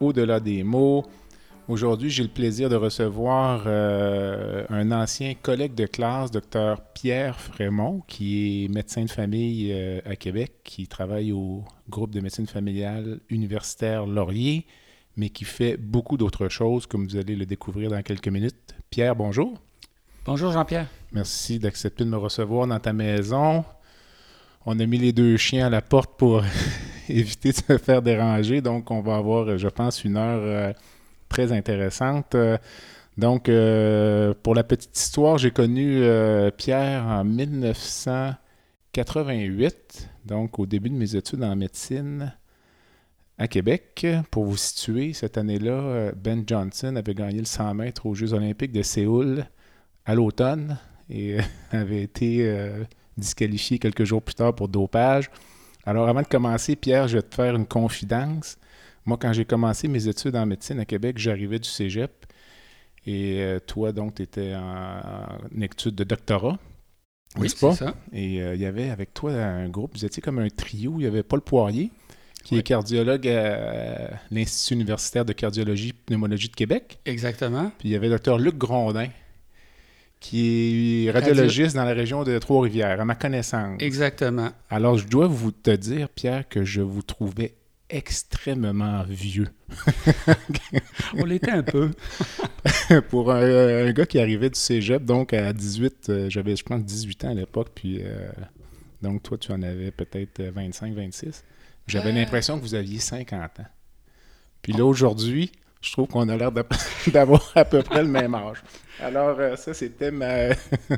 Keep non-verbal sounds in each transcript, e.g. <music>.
au-delà des mots. Aujourd'hui, j'ai le plaisir de recevoir euh, un ancien collègue de classe, docteur Pierre Frémont, qui est médecin de famille euh, à Québec, qui travaille au groupe de médecine familiale universitaire Laurier, mais qui fait beaucoup d'autres choses, comme vous allez le découvrir dans quelques minutes. Pierre, bonjour. Bonjour Jean-Pierre. Merci d'accepter de me recevoir dans ta maison. On a mis les deux chiens à la porte pour <laughs> éviter de se faire déranger, donc on va avoir, je pense, une heure... Euh, très intéressante. Euh, donc, euh, pour la petite histoire, j'ai connu euh, Pierre en 1988, donc au début de mes études en médecine à Québec. Pour vous situer, cette année-là, Ben Johnson avait gagné le 100 mètres aux Jeux olympiques de Séoul à l'automne et <laughs> avait été disqualifié quelques jours plus tard pour dopage. Alors, avant de commencer, Pierre, je vais te faire une confidence. Moi, quand j'ai commencé mes études en médecine à Québec, j'arrivais du cégep. Et euh, toi, donc, tu étais en, étude de doctorat. Oui, c'est ça. Et euh, il y avait avec toi un groupe, vous étiez comme un trio. Il y avait Paul Poirier, qui est cardiologue à l'Institut universitaire de cardiologie et pneumologie de Québec. Exactement. Puis il y avait le docteur Luc Grondin, qui est radiologiste dans la région de Trois-Rivières, à ma connaissance. Exactement. Alors, je dois vous te dire, Pierre, que je vous trouvais extrêmement vieux. <laughs> On l'était un peu. <laughs> Pour un, gars qui arrivait du cégep, donc à 18, euh, j'avais je pense 18 ans à l'époque, puis euh, donc toi tu en avais peut-être 25, 26. J'avais euh. l'impression que vous aviez 50 ans. Puis là aujourd'hui, je trouve qu'on a l'air <laughs> d'avoir à peu près le même âge. Alors, euh, ça, c'était ma.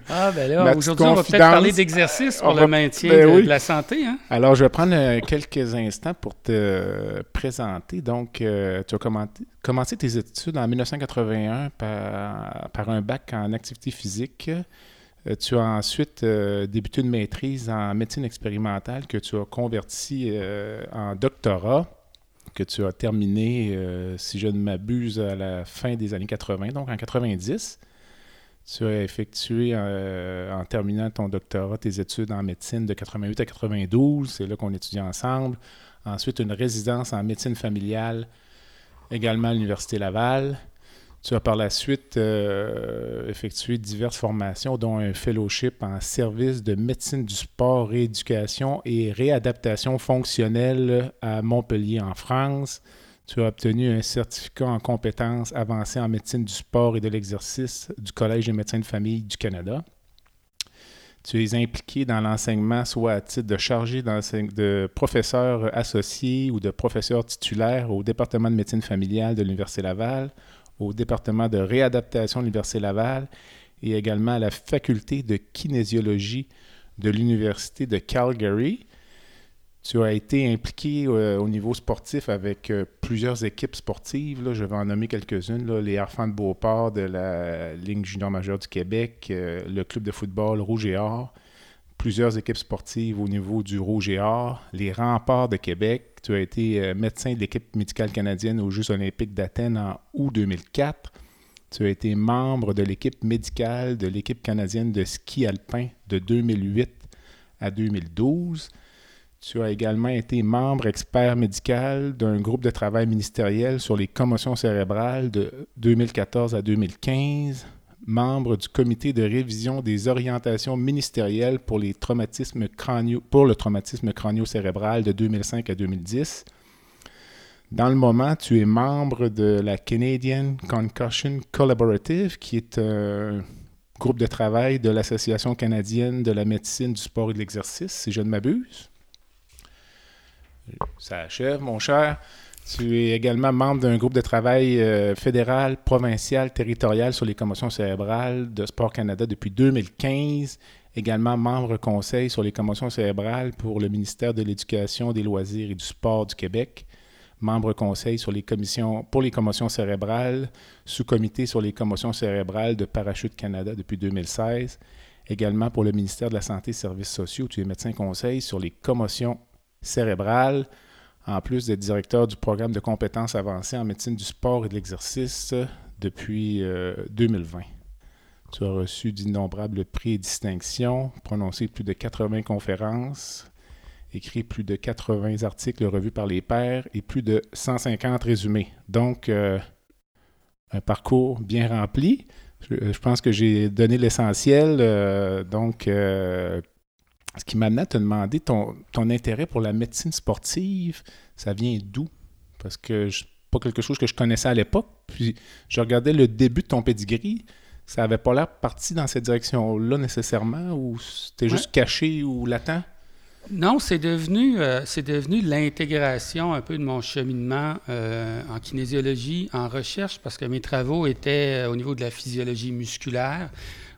ah, ben là, <laughs> aujourd'hui, on va peut-être parler d'exercice pour le maintien ben de, la santé. Hein? Alors, je vais prendre euh, quelques instants pour te présenter. Donc, euh, tu as commencé tes études en 1981 par, par un bac en activité physique. tu as ensuite débuté une maîtrise en médecine expérimentale que tu as converti en doctorat que tu as terminé, euh, si je ne m'abuse, à la fin des années 80, donc en 90. Tu as effectué, euh, en terminant ton doctorat, tes études en médecine de 88 à 92. C'est là qu'on étudie ensemble. Ensuite, une résidence en médecine familiale, également à l'Université Laval. Tu as par la suite euh, effectué diverses formations, dont un fellowship en service de médecine du sport, rééducation et réadaptation fonctionnelle à Montpellier en France. Tu as obtenu un certificat en compétences avancées en médecine du sport et de l'exercice du Collège des médecins de famille du Canada. Tu es impliqué dans l'enseignement, soit à titre de chargé de professeur associé ou de professeur titulaire au département de médecine familiale de l'Université Laval, au département de réadaptation de l'Université Laval et également à la faculté de kinésiologie de l'Université de Calgary. Tu as été impliqué euh, au niveau sportif avec euh, plusieurs équipes sportives. Je vais en nommer quelques-unes. Les Enfants de Beauport de la Ligue junior majeure du Québec, euh, le club de football Rouge et Or, plusieurs équipes sportives au niveau du Rouge et Or, les Remparts de Québec. Tu as été euh, médecin de l'équipe médicale canadienne aux Jeux olympiques d'Athènes en août 2004. Tu as été membre de l'équipe médicale de l'équipe canadienne de ski alpin de 2008 à 2012. Tu as également été membre expert médical d'un groupe de travail ministériel sur les commotions cérébrales de 2014 à 2015 membre du comité de révision des orientations ministérielles pour, les traumatismes pour le traumatisme crânio-cérébral de 2005 à 2010. Dans le moment, tu es membre de la Canadian Concussion Collaborative, qui est un groupe de travail de l'Association canadienne de la médecine, du sport et de l'exercice, si je ne m'abuse. Ça achève, mon cher. Tu es également membre d'un groupe de travail euh, fédéral, provincial, territorial sur les commotions cérébrales de Sport Canada depuis 2015. Également membre conseil sur les commotions cérébrales pour le ministère de l'Éducation, des Loisirs et du Sport du Québec. membre conseil sur les commissions, pour les commotions cérébrales, sous-comité sur les commotions cérébrales de Parachute Canada depuis 2016. Également pour le ministère de la Santé et Services sociaux, tu es médecin conseil sur les commotions cérébrales, en plus d'être directeur du programme de compétences avancées en médecine du sport et de l'exercice depuis 2020. Euh, tu as reçu d'innombrables prix et distinctions, prononcé plus de 80 conférences, écrit plus de 80 articles revus par les pairs et plus de 150 résumés. Donc, euh, un parcours bien rempli. Je, pense que j'ai donné l'essentiel. Euh, donc, ce qui m'amène à te demander ton, intérêt pour la médecine sportive, ça vient d'où? Parce que ce pas quelque chose que je connaissais à l'époque. Puis, je regardais le début de ton pedigree ça n'avait pas l'air parti dans cette direction-là nécessairement ou c'était juste caché ou latent? Non, c'est devenu, euh, c'est devenu l'intégration un peu de mon cheminement euh, en kinésiologie, en recherche, parce que mes travaux étaient euh, au niveau de la physiologie musculaire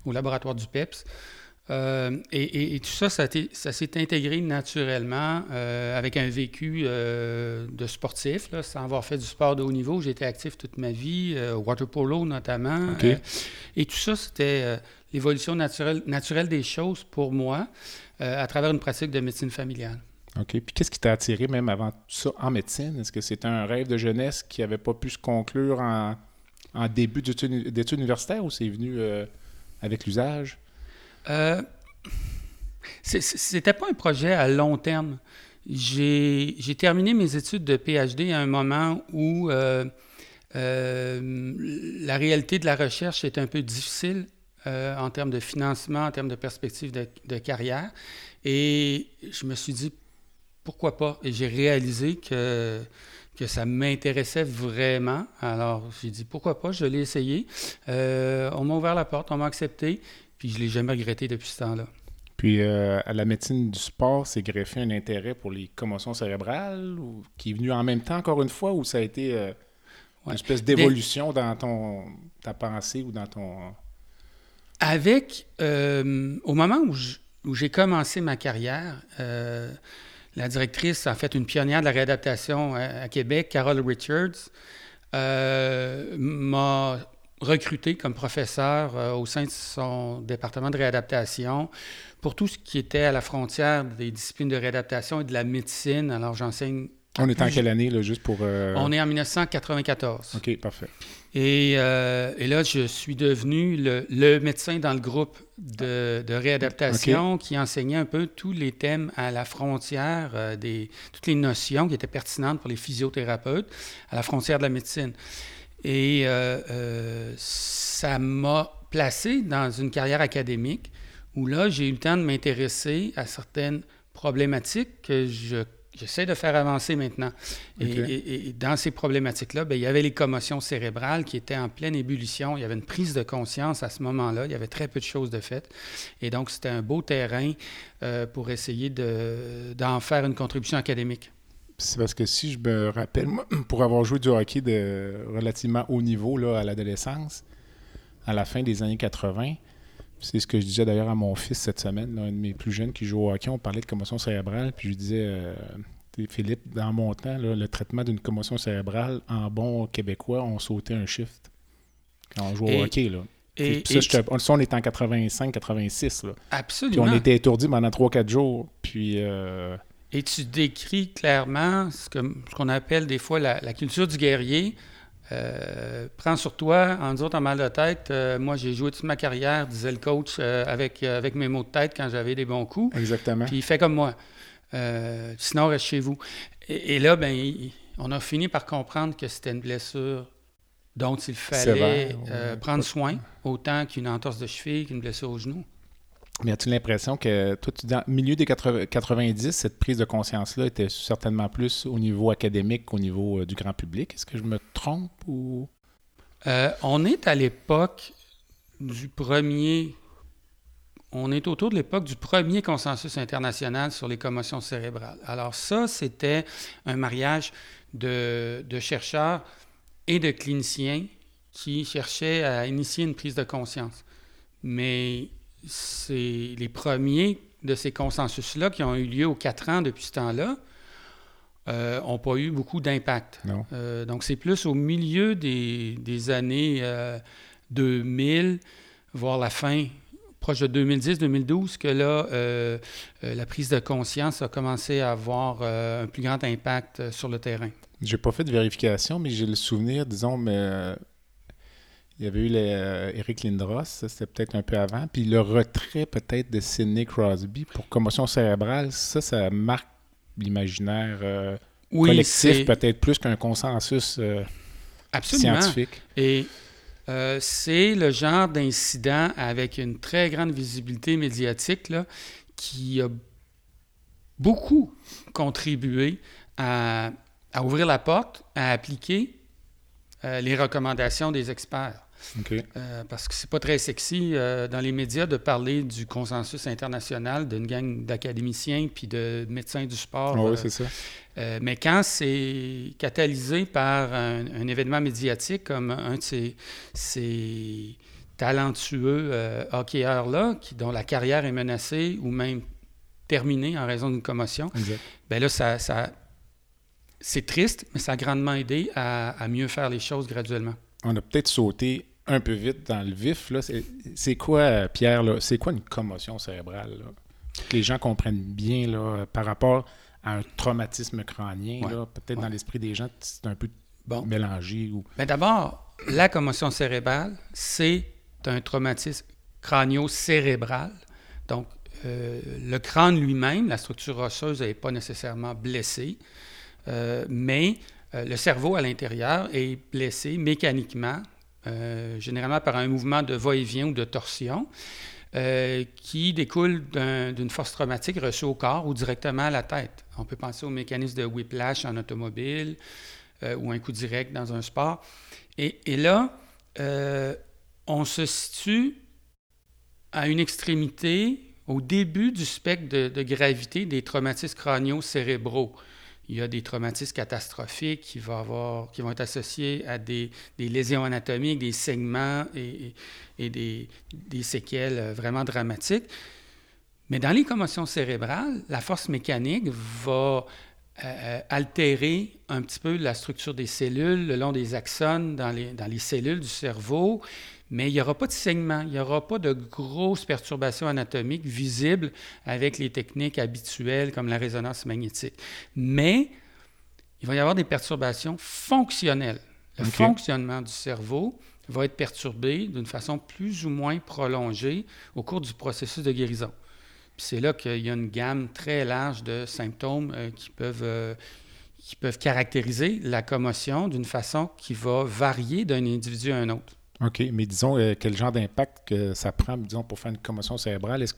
au laboratoire du PEPS. Et, tout ça, ça, s'est intégré naturellement avec un vécu de sportif, sans avoir fait du sport de haut niveau. J'ai été actif toute ma vie, water polo notamment. et tout ça, c'était l'évolution naturelle, naturelle des choses pour moi. Euh, à travers une pratique de médecine familiale. OK. Puis qu'est-ce qui t'a attiré même avant tout ça en médecine? Est-ce que c'était un rêve de jeunesse qui n'avait pas pu se conclure en, début d'études universitaires ou c'est venu euh, avec l'usage? Euh, c'était pas un projet à long terme. J'ai terminé mes études de PhD à un moment où euh, la réalité de la recherche est un peu difficile euh, en termes de financement, en termes de perspective de, carrière. Et je me suis dit, pourquoi pas? Et j'ai réalisé que, que ça m'intéressait vraiment. Alors, j'ai dit, pourquoi pas? Je l'ai essayé. Euh, on m'a ouvert la porte, on m'a accepté, puis je ne l'ai jamais regretté depuis ce temps-là. Puis, euh, à la médecine du sport, c'est greffé un intérêt pour les commotions cérébrales, ou, qui est venu en même temps, encore une fois, ou ça a été une espèce d'évolution dans ton, ta pensée ou dans ton avec, euh, au moment où j'ai commencé ma carrière, euh, la directrice, en fait, une pionnière de la réadaptation à, Québec, Carol Richards, euh, m'a recruté comme professeur au sein de son département de réadaptation pour tout ce qui était à la frontière des disciplines de réadaptation et de la médecine. Alors, j'enseigne on est en quelle année, là, juste pour... On est en 1994. OK, parfait. Euh, et, là, je suis devenu le, médecin dans le groupe de, réadaptation qui enseignait un peu tous les thèmes à la frontière, euh, des, toutes les notions qui étaient pertinentes pour les physiothérapeutes à la frontière de la médecine. Et euh, ça m'a placé dans une carrière académique où là, j'ai eu le temps de m'intéresser à certaines problématiques que je j'essaie de faire avancer maintenant. Et, dans ces problématiques-là, ben, il y avait les commotions cérébrales qui étaient en pleine ébullition. Il y avait une prise de conscience à ce moment-là. Il y avait très peu de choses de faites. Et donc, c'était un beau terrain euh, pour essayer d'en faire une contribution académique. C'est parce que si je me rappelle, <clears throat> pour avoir joué du hockey de relativement haut niveau là, à l'adolescence, à la fin des années 80, c'est ce que je disais d'ailleurs à mon fils cette semaine, un de mes plus jeunes qui joue au hockey. On parlait de commotion cérébrale, puis je lui disais, euh, Philippe, dans mon temps, le traitement d'une commotion cérébrale, en bon québécois, on sautait un shift quand on jouait au hockey. Là. Et, ça, on est en 85-86. Absolument. Puis on était étourdis pendant 3-4 jours. Puis. Euh, et tu décris clairement ce qu'on appelle des fois la culture du guerrier. Euh, prends sur toi, en disant en mal de tête, euh, moi j'ai joué toute ma carrière, disait le coach, euh, avec, avec mes mots de tête quand j'avais des bons coups. Exactement. Puis il fait comme moi. sinon, reste chez vous. Et, là, ben, on a fini par comprendre que c'était une blessure dont il fallait prendre soin, autant qu'une entorse de cheville, qu'une blessure au genou. Mais as-tu l'impression que, toi, tu, dans milieu des 90, cette prise de conscience-là était certainement plus au niveau académique qu'au niveau euh, du grand public? Est-ce que je me trompe ou? Euh, on est à l'époque du premier. On est autour de l'époque du premier consensus international sur les commotions cérébrales. Alors, ça, c'était un mariage de, de chercheurs et de cliniciens qui cherchaient à initier une prise de conscience. Mais c'est les premiers de ces consensus-là qui ont eu lieu aux quatre ans depuis ce temps-là n'ont pas eu beaucoup d'impact. Non. donc, c'est plus au milieu des, des années 2000, voire la fin proche de 2010-2012 que là, euh, euh, la prise de conscience a commencé à avoir euh, un plus grand impact sur le terrain. J'ai pas fait de vérification, mais j'ai le souvenir, disons, mais il y avait eu les, Eric Lindros, c'était peut-être un peu avant, puis le retrait peut-être de Sidney Crosby pour commotion cérébrale, ça, ça marque l'imaginaire collectif peut-être plus qu'un consensus Absolument. scientifique. Et euh, c'est le genre d'incident avec une très grande visibilité médiatique qui a beaucoup contribué à, ouvrir la porte, à appliquer euh, les recommandations des experts. Euh, parce que c'est pas très sexy dans les médias de parler du consensus international d'une gang d'académiciens puis de médecins du sport. Ah oui, c'est ça. Euh, mais quand c'est catalysé par un, événement médiatique comme un de ces, talentueux euh, hockeyeurs-là, dont la carrière est menacée ou même terminée en raison d'une commotion, ben là, ça, c'est triste, mais ça a grandement aidé à, mieux faire les choses graduellement. On a peut-être sauté un peu vite dans le vif. C'est quoi, Pierre, c'est quoi une commotion cérébrale? Que les gens comprennent bien là, par rapport à un traumatisme crânien. Peut-être dans l'esprit des gens, c'est un peu bon. mélangé. Ou... Mais d'abord, la commotion cérébrale, c'est un traumatisme crânio-cérébral. Donc, euh, le crâne lui-même, la structure osseuse n'est pas nécessairement blessée, euh, mais euh, le cerveau à l'intérieur est blessé mécaniquement, généralement par un mouvement de va-et-vient ou de torsion. Euh, qui découle d'une force traumatique reçue au corps ou directement à la tête. On peut penser au mécanisme de whiplash en automobile euh, ou un coup direct dans un sport. Et, là, euh, on se situe à une extrémité au début du spectre de, de gravité des traumatismes crâniaux cérébraux il y a des traumatismes catastrophiques qui vont, avoir, qui vont être associés à des, lésions anatomiques, des segments et, des, séquelles euh, vraiment dramatiques. Mais dans les commotions cérébrales, la force mécanique va euh, altérer un petit peu la structure des cellules le long des axones dans les cellules du cerveau mais il n'y aura pas de saignement, il n'y aura pas de grosses perturbations anatomiques visibles avec les techniques habituelles comme la résonance magnétique. Mais il va y avoir des perturbations fonctionnelles. Le fonctionnement du cerveau va être perturbé d'une façon plus ou moins prolongée au cours du processus de guérison. c'est là qu'il y a une gamme très large de symptômes euh, qui peuvent... Euh, qui peuvent caractériser la commotion d'une façon qui va varier d'un individu à un autre. OK, mais disons, euh, quel genre d'impact que ça prend, disons, pour faire une commotion cérébrale? Est-ce,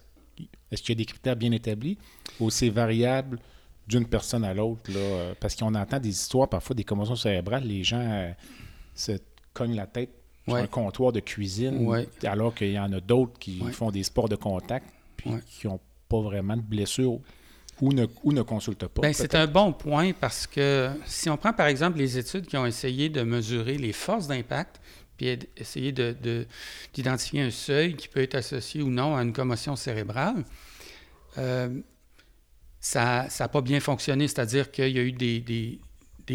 qu'il y a des critères bien établis ou c'est variable d'une personne à l'autre? Euh, parce qu'on entend des histoires, parfois, des commotions cérébrales, les gens euh, se cognent la tête sur un comptoir de cuisine, alors qu'il y en a d'autres qui font des sports de contact puis qui n'ont pas vraiment de blessure ou ne, ou ne consultent pas. Ben, c'est un bon point parce que si on prend par exemple les études qui ont essayé de mesurer les forces d'impact, puis essayer d'identifier un seuil qui peut être associé ou non à une commotion cérébrale. Euh, ça n'a pas bien fonctionné, c'est-à-dire qu'il y a eu des,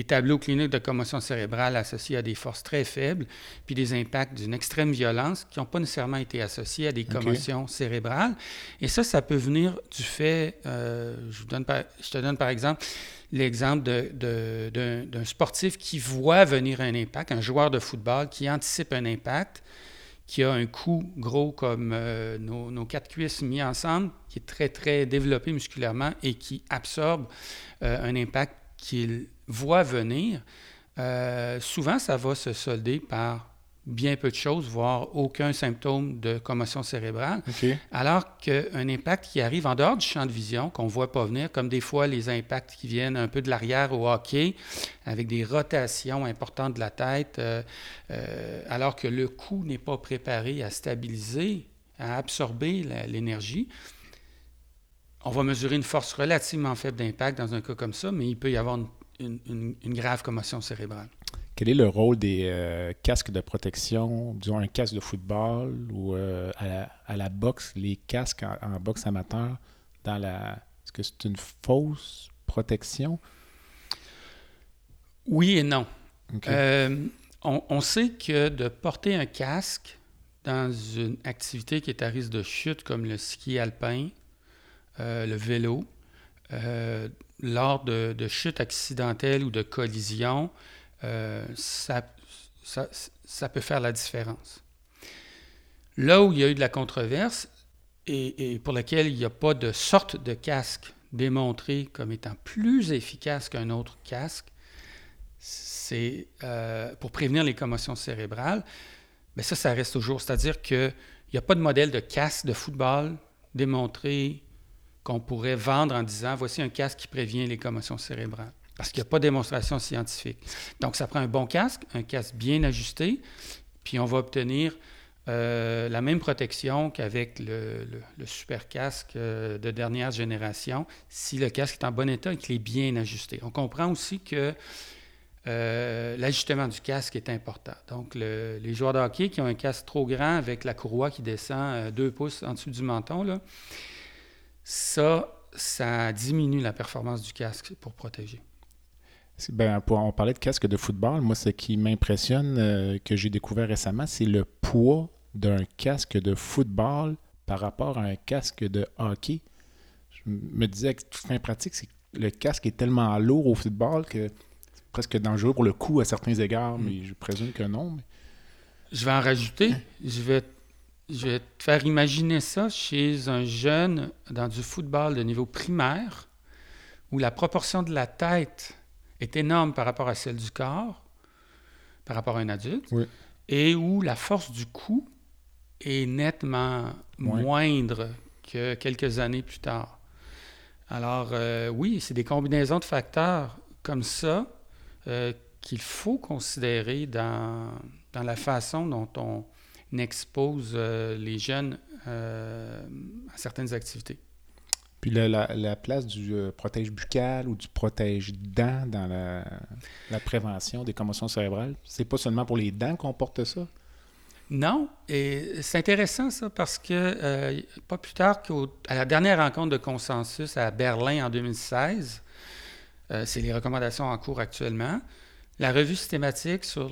tableaux cliniques de commotion cérébrale associés à des forces très faibles, puis des impacts d'une extrême violence qui n'ont pas nécessairement été associés à des commotions cérébrales. Et ça, ça peut venir du fait, euh, je, vous donne je te donne par exemple, l'exemple d'un sportif qui voit venir un impact, un joueur de football qui anticipe un impact, qui a un coup gros comme euh, nos, quatre cuisses mis ensemble, qui est très, très développé musculairement et qui absorbe euh, un impact qu'il voit venir. Euh, souvent, ça va se solder par bien peu de choses, voire aucun symptôme de commotion cérébrale. Alors qu'un impact qui arrive en dehors du champ de vision, qu'on ne voit pas venir, comme des fois les impacts qui viennent un peu de l'arrière au hockey, avec des rotations importantes de la tête, euh, euh, alors que le cou n'est pas préparé à stabiliser, à absorber l'énergie. On va mesurer une force relativement faible d'impact dans un cas comme ça, mais il peut y avoir une grave commotion cérébrale. Quel est le rôle des euh, casques de protection, disons un casque de football ou euh, à, la, boxe, les casques en, boxe amateur, dans la. Est-ce que c'est une fausse protection? Oui et non. Euh, on, sait que de porter un casque dans une activité qui est à risque de chute comme le ski alpin, euh, le vélo, euh, lors de, chutes accidentelles ou de collisions, ça, ça, peut faire la différence. Là où il y a eu de la controverse et, et pour laquelle il n'y a pas de sorte de casque démontré comme étant plus efficace qu'un autre casque, c'est euh, pour prévenir les commotions cérébrales. Mais ça, ça reste toujours. C'est-à-dire qu'il n'y a pas de modèle de casque de football démontré qu'on pourrait vendre en disant voici un casque qui prévient les commotions cérébrales. Parce qu'il n'y a pas de démonstration scientifique. Donc, ça prend un bon casque, un casque bien ajusté, puis on va obtenir euh, la même protection qu'avec le, super casque euh, de dernière génération si le casque est en bon état et qu'il est bien ajusté. On comprend aussi que euh, l'ajustement du casque est important. Donc, les joueurs de hockey qui ont un casque trop grand avec la courroie qui descend deux pouces en dessous du menton, là, ça, ça diminue la performance du casque pour protéger. Ben, on parlait de casque de football. Moi, ce qui m'impressionne, que j'ai découvert récemment, c'est le poids d'un casque de football par rapport à un casque de hockey. Je me disais que toute fin pratique, c'est le casque est tellement lourd au football que c'est presque dangereux pour le coup à certains égards, mm. mais je présume que non. Je vais en rajouter. Je vais, je vais te faire imaginer ça chez un jeune dans du football de niveau primaire où la proportion de la tête est énorme par rapport à celle du corps, par rapport à un adulte, et où la force du coup est nettement moindre que quelques années plus tard. Alors euh, oui, c'est des combinaisons de facteurs comme ça euh, qu'il faut considérer dans, dans, la façon dont on expose euh, les jeunes à certaines activités. Puis la, la, place du protège buccal ou du protège dents dans la, la prévention des commotions cérébrales, c'est pas seulement pour les dents qu'on porte ça? Non, et c'est intéressant ça parce que euh, pas plus tard qu'à la dernière rencontre de consensus à Berlin en 2016, euh, c'est les recommandations en cours actuellement, la revue systématique sur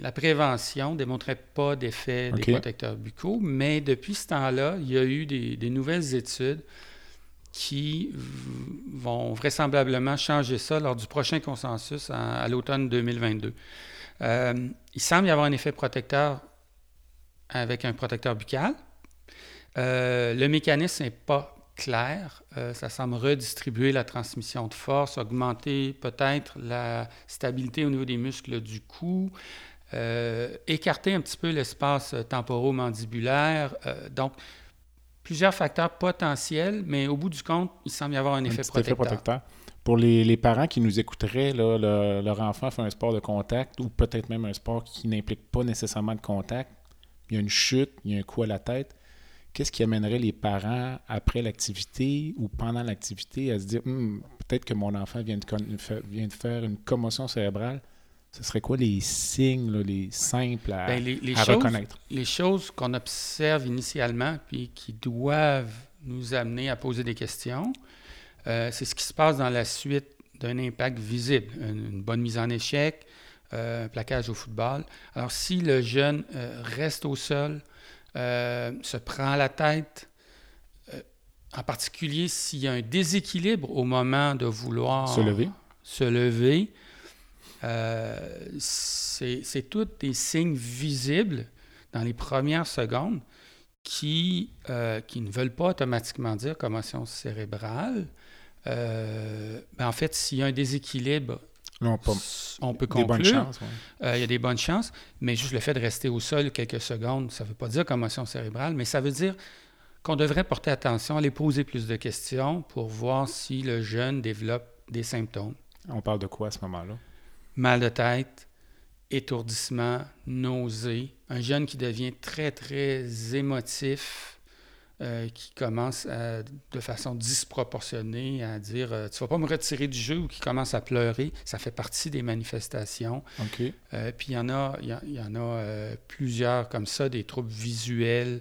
la prévention ne démontrait pas d'effet des protecteurs buccaux, mais depuis ce temps-là, il y a eu des, nouvelles études qui vont vraisemblablement changer ça lors du prochain consensus à l'automne 2022. Euh, il semble y avoir un effet protecteur avec un protecteur buccal. Euh, le mécanisme n'est pas clair. Euh, ça semble redistribuer la transmission de force, augmenter peut-être la stabilité au niveau des muscles du cou, euh, écarter un petit peu l'espace temporomandibulaire. donc, plusieurs facteurs potentiels, mais au bout du compte, il semble y avoir un, effet, protecteur. Pour les, parents qui nous écouteraient, leur enfant fait un sport de contact ou peut-être même un sport qui n'implique pas nécessairement de contact, il y a une chute, il y a un coup à la tête, qu'est-ce qui amènerait les parents après l'activité ou pendant l'activité à se dire hum, peut-être que mon enfant vient de, vient de, faire une commotion cérébrale? Ce serait quoi les signes, les simples à, ben, reconnaître? Les choses qu'on observe initialement puis qui doivent nous amener à poser des questions, euh, c'est ce qui se passe dans la suite d'un impact visible, une bonne mise en échec, euh, un plaquage au football. Alors, si le jeune euh, reste au sol, euh, se prend la tête, en particulier s'il y a un déséquilibre au moment de vouloir se lever, se lever c'est tous des signes visibles dans les premières secondes qui, qui ne veulent pas automatiquement dire commotion cérébrale. Ben, en fait, s'il y a un déséquilibre on peut conclure. Euh, il y a des bonnes chances, mais juste le fait de rester au sol quelques secondes, ça ne veut pas dire commotion cérébrale, mais ça veut dire qu'on devrait porter attention, aller poser plus de questions pour voir si le jeune développe des symptômes. On parle de quoi à ce moment-là? Mal de tête, étourdissement, nausée, un jeune qui devient très, très émotif, euh, qui commence de façon disproportionnée à dire euh, Tu vas pas me retirer du jeu ou qui commence à pleurer. Ça fait partie des manifestations. Euh, puis il y en a, y, en a plusieurs comme ça, des troubles visuels.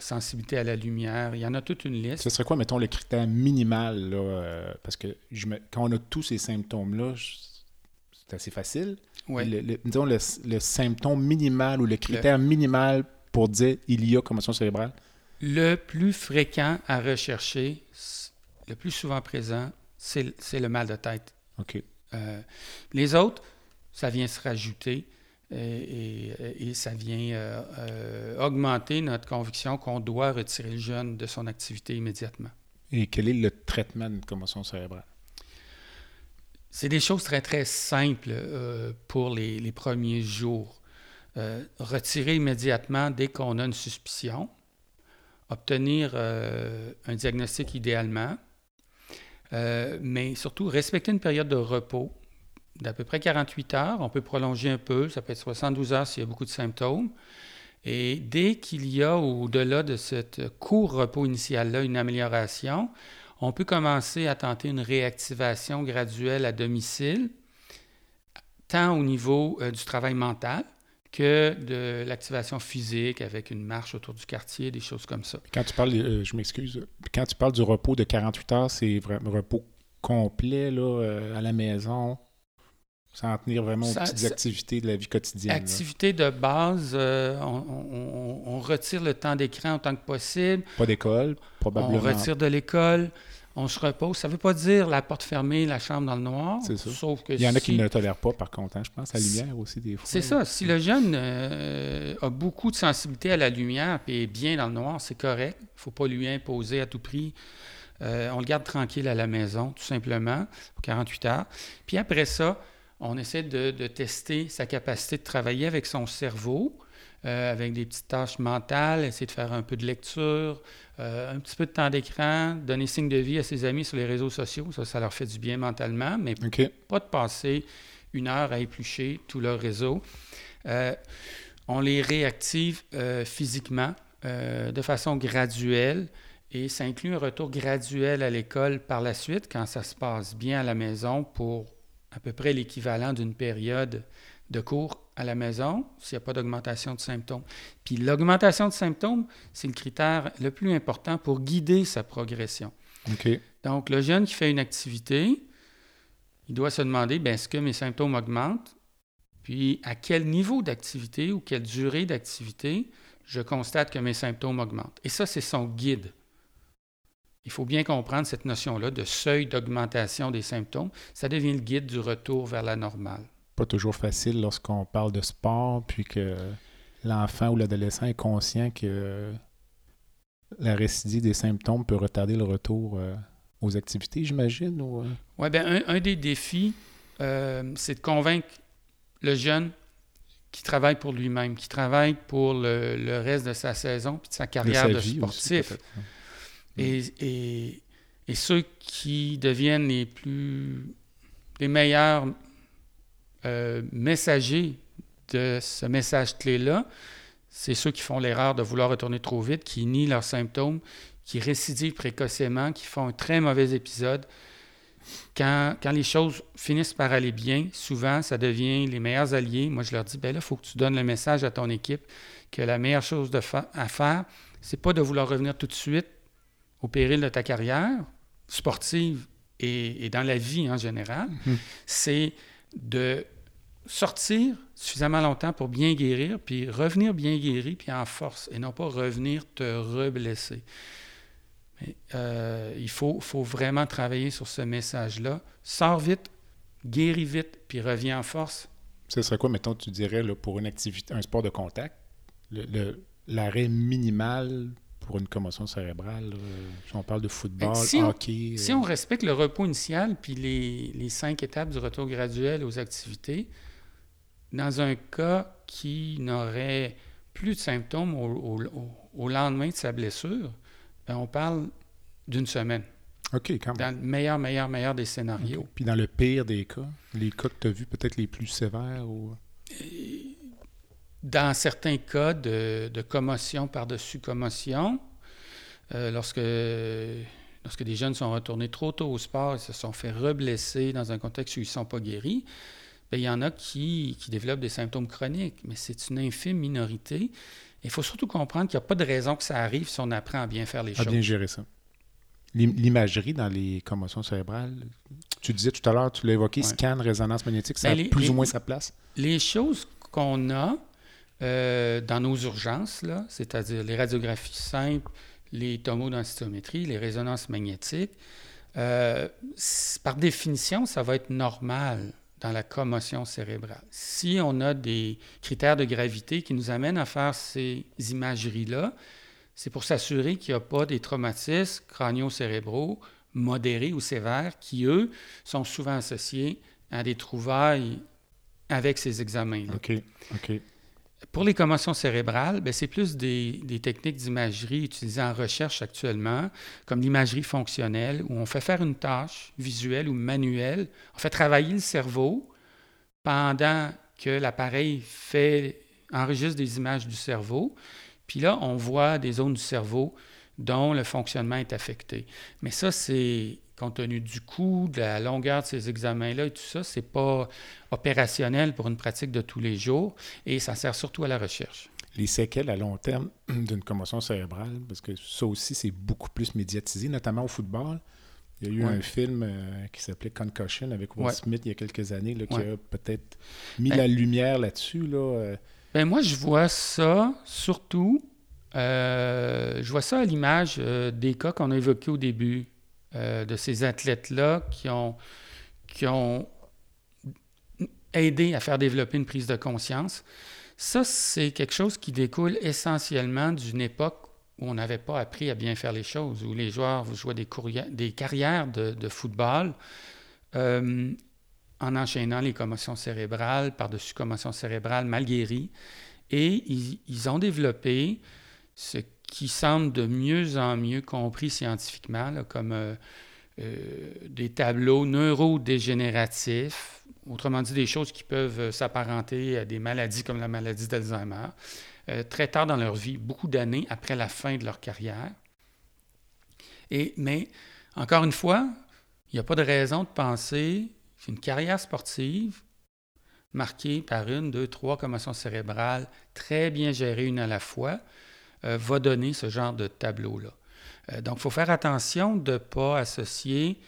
sensibilité à la lumière, il y en a toute une liste. Ce serait quoi, mettons, le critère minimal? Là, parce que je quand on a tous ces symptômes-là, c'est assez facile. Ouais. Le, le- disons le, le symptôme minimal ou le critère minimal pour dire il y a commotion cérébrale. Le plus fréquent à rechercher, le plus souvent présent, c'est le mal de tête. OK. Euh, les autres, ça vient se rajouter et, et- et ça vient euh, euh, augmenter notre conviction qu'on doit retirer le jeune de son activité immédiatement. Et quel est le traitement d'une commotion cérébrale? C'est des choses très, très simples pour les, les premiers jours. Retirer immédiatement dès qu'on a une suspicion, obtenir euh, un diagnostic idéalement, euh, mais surtout respecter une période de repos d'à peu près 48 heures. On peut prolonger un peu, ça peut être 72 heures s'il y a beaucoup de symptômes. Et dès qu'il y a au-delà de ce court repos initial-là une amélioration, on peut commencer à tenter une réactivation graduelle à domicile, tant au niveau euh, du travail mental que de l'activation physique avec une marche autour du quartier, des choses comme ça. Quand tu parles, euh, je m'excuse, quand tu parles du repos de 48 heures, c'est vraiment repos complet là, euh, à la maison, sans tenir vraiment Ça- aux petites ça- activités de la vie quotidienne. là. Activité de base, euh, on, on- on- on retire le temps d'écran autant que possible, Pas d'école, probablement. on retire de l'école, on se repose. Ça ne veut pas dire la porte fermée, la chambre dans le noir, C'est ça. sauf que Il y en a qui ne le tolèrent pas, par contre. hein, je pense la lumière aussi, des fois. C'est ça. Si le jeune euh, a beaucoup de sensibilité à la lumière et est bien dans le noir, c'est correct. Il ne faut pas lui imposer à tout prix. Euh, on le garde tranquille à la maison, tout simplement, pour 48 heures. Puis après ça, on essaie de, de tester sa capacité de travailler avec son cerveau, euh, avec des petites tâches mentales, essayer de faire un peu de lecture, euh, un petit peu de temps d'écran, donner signe de vie à ses amis sur les réseaux sociaux. Ça, ça leur fait du bien mentalement, mais pas de passer une heure à éplucher tout leur réseau. Euh, on les réactive physiquement de façon graduelle et ça inclut un retour graduel à l'école par la suite quand ça se passe bien à la maison pour à peu près l'équivalent d'une période de cours à la maison s'il n'y a pas d'augmentation de symptômes. Puis l'augmentation de symptômes, c'est le critère le plus important pour guider sa progression. Donc, le jeune qui fait une activité, il doit se demander, ben, est-ce que mes symptômes augmentent? Puis, à quel niveau d'activité ou quelle durée d'activité je constate que mes symptômes augmentent? Et ça, c'est son guide. Il faut bien comprendre cette notion-là de seuil d'augmentation des symptômes. Ça devient le guide du retour vers la normale. Pas toujours facile lorsqu'on parle de sport, puis que l'enfant ou l'adolescent est conscient que la récidive des symptômes peut retarder le retour euh, aux activités, j'imagine. Ou, euh? Oui, bien, un, un des défis, euh, c'est de convaincre le jeune qui travaille pour lui-même, qui travaille pour le, le reste de sa saison puis de sa de carrière sa de aussi, sportif. et, et ceux qui deviennent les plus les meilleurs euh, messagers de ce message clé-là, c'est ceux qui font l'erreur de vouloir retourner trop vite, qui nient leurs symptômes, qui récidivent précocement, qui font un très mauvais épisode. Quand, quand les choses finissent par aller bien, souvent, ça devient les meilleurs alliés. Moi, je leur dis, ben là, il faut que tu donnes le message à ton équipe que la meilleure chose de fa- à faire, c'est pas de vouloir revenir tout de suite au péril de ta carrière sportive et, et dans la vie en général, Mhm. c'est de sortir suffisamment longtemps pour bien guérir, puis revenir bien guéri, puis en force, et non pas revenir te reblesser. Mais, euh, il faut, faut vraiment travailler sur ce message-là. Sors vite, guéris vite, puis reviens en force. Ce serait quoi, mettons, tu dirais, là, pour une activité, un sport de contact, l'arrêt minimal pour une commotion cérébrale? là, si on parle de football, Ben, si on- hockey. Si euh, on respecte le repos initial puis les, les cinq étapes du retour graduel aux activités, dans un cas qui n'aurait plus de symptômes au, au- au- au lendemain de sa blessure, ben, on parle d'une semaine, OK, quand même. dans le meilleur, meilleur, meilleur des scénarios. OK. Puis dans le pire des cas, les cas que tu as vus peut-être les plus sévères ou... Dans certains cas de, de commotion par-dessus commotion, euh, lorsque, lorsque des jeunes sont retournés trop tôt au sport et se sont fait reblesser dans un contexte où ils ne sont pas guéris, il y en a qui, qui développent des symptômes chroniques, mais c'est une infime minorité. Il faut surtout comprendre qu'il n'y a pas de raison que ça arrive si on apprend à bien faire les à choses. bien gérer ça. l'imagerie dans les commotions cérébrales? Tu disais tout à l'heure, tu l'as évoqué, scan, résonance magnétique, ça ben, a plus ou moins sa place? Les choses qu'on a euh, dans nos urgences, c'est-à-dire les radiographies simples, les tomodensitométries, les résonances magnétiques, euh, par définition, ça va être normal dans la commotion cérébrale. Si on a des critères de gravité qui nous amènent à faire ces imageries-là, c'est pour s'assurer qu'il n'y a pas des traumatismes crânio-cérébraux modérés ou sévères qui, eux, sont souvent associés à des trouvailles avec ces examens-là. OK. OK. Pour les commotions cérébrales, ben, c'est plus des, techniques d'imagerie utilisées en recherche actuellement, comme l'imagerie fonctionnelle, où on fait faire une tâche visuelle ou manuelle, on fait travailler le cerveau pendant que l'appareil fait enregistre des images du cerveau. Puis là, on voit des zones du cerveau dont le fonctionnement est affecté. Mais ça, c'est compte tenu du coût, de la longueur de ces examens-là et tout ça, c'est pas opérationnel pour une pratique de tous les jours et ça sert surtout à la recherche. Les séquelles à long terme <clears throat> d'une commotion cérébrale, parce que ça aussi, c'est beaucoup plus médiatisé, notamment au football. Il y a eu un film euh, qui s'appelait Concussion avec Will Smith il y a quelques années qui a peut-être mis ben la lumière là-dessus. Là, euh. ben moi, je vois ça surtout, euh, je vois ça à l'image des cas qu'on a évoqués au début. Euh, de ces athlètes-là qui ont, qui ont aidé à faire développer une prise de conscience. Ça, c'est quelque chose qui découle essentiellement d'une époque où on n'avait pas appris à bien faire les choses, où les joueurs jouaient des, carrières de, football euh, en enchaînant les commotions cérébrales par-dessus commotions cérébrales mal guéries. Et ils, ils ont développé ce qui semble de mieux en mieux compris scientifiquement, comme euh, euh, des tableaux neurodégénératifs, autrement dit des choses qui peuvent euh, s'apparenter à des maladies comme la maladie d'Alzheimer, très tard dans leur vie, beaucoup d'années après la fin de leur carrière. Et, mais, encore une fois, il n'y a pas de raison de penser qu'une carrière sportive marquée par une, deux, trois commotions cérébrales très bien gérées une à la fois, euh, va donner ce genre de tableau-là. Euh, donc, il faut faire attention de ne pas associer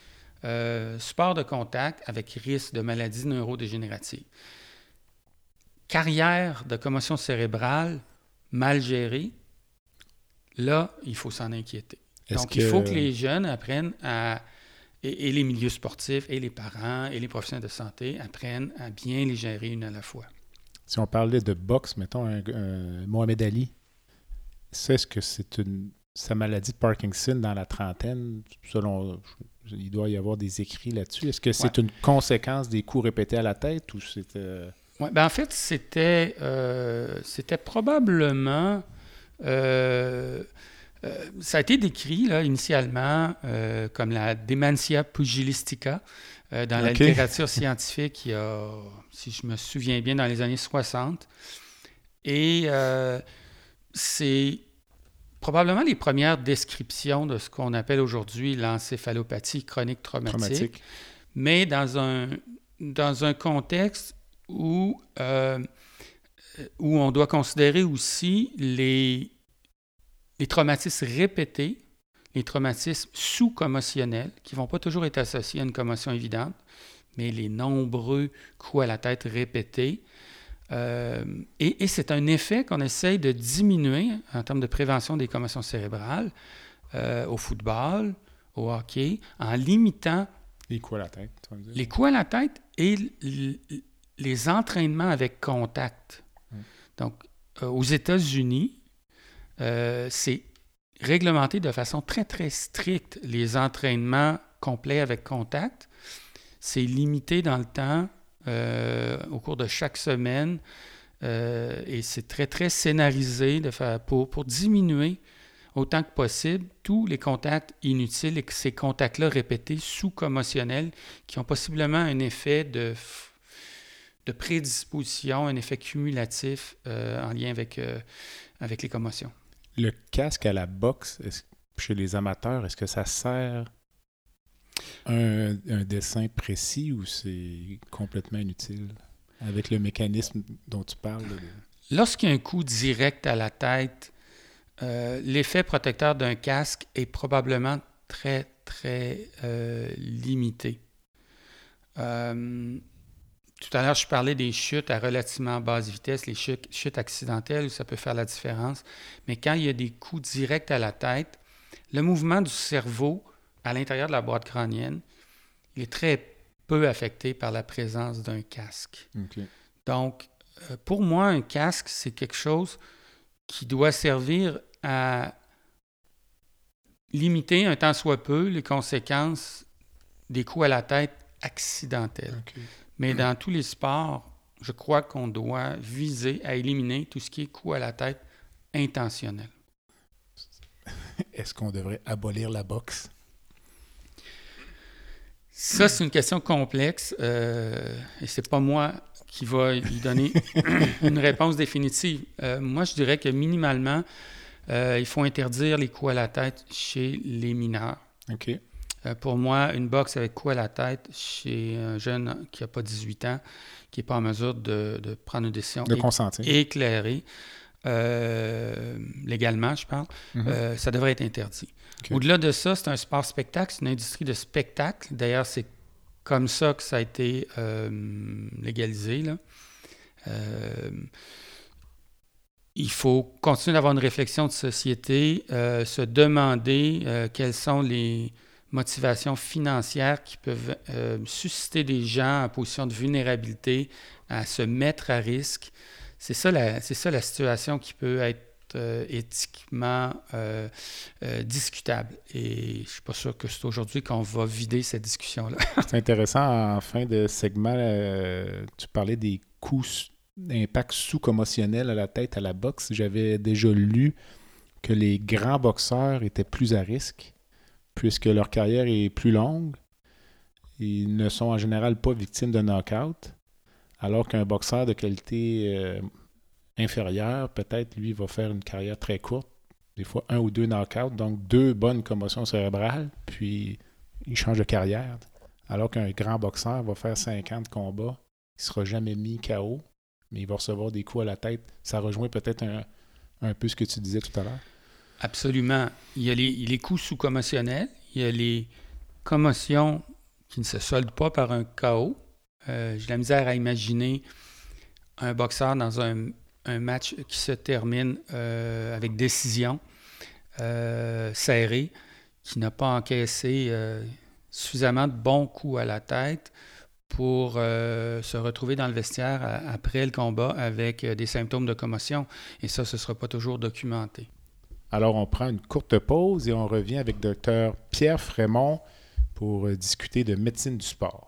euh, sport de contact avec risque de maladie neurodégénérative. Carrière de commotion cérébrale mal gérée, là, il faut s'en inquiéter. Donc, il faut que les jeunes apprennent à, et, les milieux sportifs, et les parents, et les professionnels de santé apprennent à bien les gérer une à la fois. Si on parlait de boxe, mettons un Mohamed Ali, c'est ce que c'est une sa maladie de Parkinson dans la trentaine, selon il doit y avoir des écrits là-dessus. Est-ce que c'est une conséquence des coups répétés à la tête ou c'était euh, ouais, ben en fait, c'était euh, c'était probablement euh, ça a été décrit là, initialement comme la dementia pugilistica dans la littérature scientifique il y a, si je me souviens bien, dans les années 60. Et c'est probablement les premières descriptions de ce qu'on appelle aujourd'hui l'encéphalopathie chronique traumatique, mais dans un, dans un contexte où, euh, où on doit considérer aussi les, les traumatismes répétés, les traumatismes sous-commotionnels, qui ne vont pas toujours être associés à une commotion évidente, mais les nombreux coups à la tête répétés, euh, et, c'est un effet qu'on essaye de diminuer en termes de prévention des commotions cérébrales euh, au football, au hockey, en limitant les coups à la tête. Les coups à la tête et les entraînements avec contact. Donc, euh, aux États-Unis, c'est réglementé de façon très, très stricte, les entraînements complets avec contact. C'est limité dans le temps au cours de chaque semaine. Euh, et c'est très, très scénarisé pour, diminuer autant que possible tous les contacts inutiles et ces contacts-là répétés sous-commotionnels qui ont possiblement un effet de, de prédisposition, un effet cumulatif euh, en lien avec, avec les commotions. Le casque à la boxe, chez les amateurs, est-ce que ça sert un, dessin précis ou c'est complètement inutile? Avec le mécanisme dont tu parles? Lorsqu'il y a un coup direct à la tête, euh, l'effet protecteur d'un casque est probablement très, très limité. Tout à l'heure, je parlais des chutes à relativement basse vitesse, les chutes, accidentelles, où ça peut faire la différence. Mais quand il y a des coups directs à la tête, le mouvement du cerveau à l'intérieur de la boîte crânienne, il est très peu affecté par la présence d'un casque. Donc, euh, pour moi, un casque, c'est quelque chose qui doit servir à limiter un tant soit peu les conséquences des coups à la tête accidentels. Mais dans tous les sports, je crois qu'on doit viser à éliminer tout ce qui est coup à la tête intentionnel. <laughs> Est-ce qu'on devrait abolir la boxe? Ça, c'est une question complexe euh, et c'est pas moi qui va y donner <coughs> une réponse définitive. Euh, moi, je dirais que minimalement, euh, il faut interdire les coups à la tête chez les mineurs. OK. Euh, pour moi, une boxe avec coup à la tête chez un jeune qui n'a pas 18 ans, qui n'est pas en mesure de, prendre une décision de consentir. éclairée, légalement, je parle, mhm. euh, ça devrait être interdit. Au-delà de ça, c'est un sport spectacle, c'est une industrie de spectacle. D'ailleurs, c'est comme ça que ça a été légalisé. il faut continuer d'avoir une réflexion de société, se demander quels sont les, motivations financières qui peuvent euh, susciter des gens en position de vulnérabilité à se mettre à risque. C'est ça la situation qui peut être euh, éthiquement euh, discutable. Et je ne suis pas sûr que c'est aujourd'hui qu'on va vider cette discussion-là. <laughs> c'est intéressant, en fin de segment, tu parlais des coûts d'impact sous-commotionnel à la tête à la boxe. J'avais déjà lu que les grands boxeurs étaient plus à risque puisque leur carrière est plus longue. Ils ne sont en général pas victimes de knockout, alors qu'un boxeur de qualité inférieure, peut-être, lui, va faire une carrière très courte, des fois un ou deux knockouts, donc deux bonnes commotions cérébrales, puis il change de carrière. Alors qu'un grand boxeur va faire 50 combats, il ne sera jamais mis KO, mais il va recevoir des coups à la tête. Ça rejoint peut-être un, un peu ce que tu disais tout à l'heure. Absolument. Il y a les, coups sous-commotionnels, il y a les commotions qui ne se soldent pas par un chaos. Euh, j'ai la misère à imaginer un boxeur dans un, match qui se termine euh, avec décision euh, serrée, qui n'a pas encaissé suffisamment de bons coups à la tête pour se retrouver dans le vestiaire après le combat avec des symptômes de commotion. Et ça, ce ne sera pas toujours documenté. Alors, on prend une courte pause et on revient avec Dr Pierre Frémont pour euh, discuter de médecine du sport.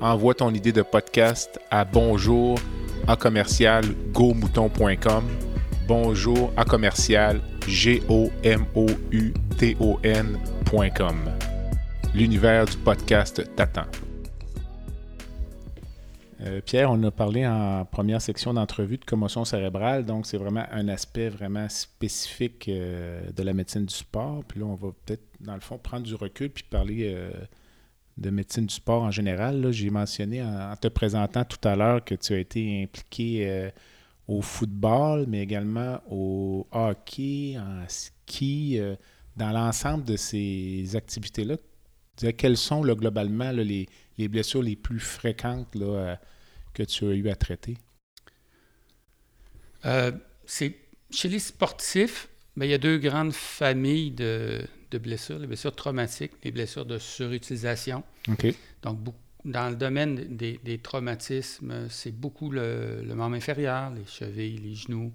Envoie ton idée de podcast à bonjour à commercial Bonjour à commercial g. L'univers du podcast t'attend. Euh, Pierre, on a parlé en première section d'entrevue de commotion cérébrale, donc c'est vraiment un aspect vraiment spécifique euh, de la médecine du sport. Puis là, on va peut-être, dans le fond, prendre du recul puis parler euh, de médecine du sport en général. J'ai mentionné en, te présentant tout à l'heure que tu as été impliqué au football, mais également au hockey, en ski, dans l'ensemble de ces activités-là. Quelles sont globalement les, les blessures les plus fréquentes euh, que tu as eu à traiter? Euh, c'est chez les sportifs, il y a deux grandes familles de, blessures, les blessures traumatiques, les blessures de surutilisation. Donc, dans le domaine des, traumatismes, c'est beaucoup le, membre inférieur, les chevilles, les genoux,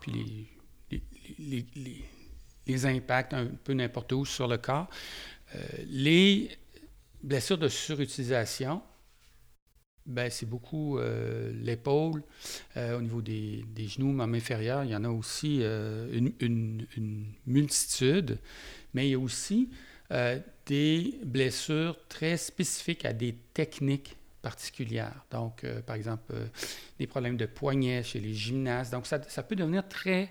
puis les, les, impacts un peu n'importe où sur le corps. Euh, les blessures de surutilisation, ben, c'est beaucoup euh, l'épaule, euh, au niveau des, genoux, même inférieur. Il y en a aussi euh, une, multitude, mais il y a aussi des blessures très spécifiques à des techniques particulières. Donc, par exemple, des problèmes de poignet chez les gymnastes. Donc, ça, ça peut devenir très,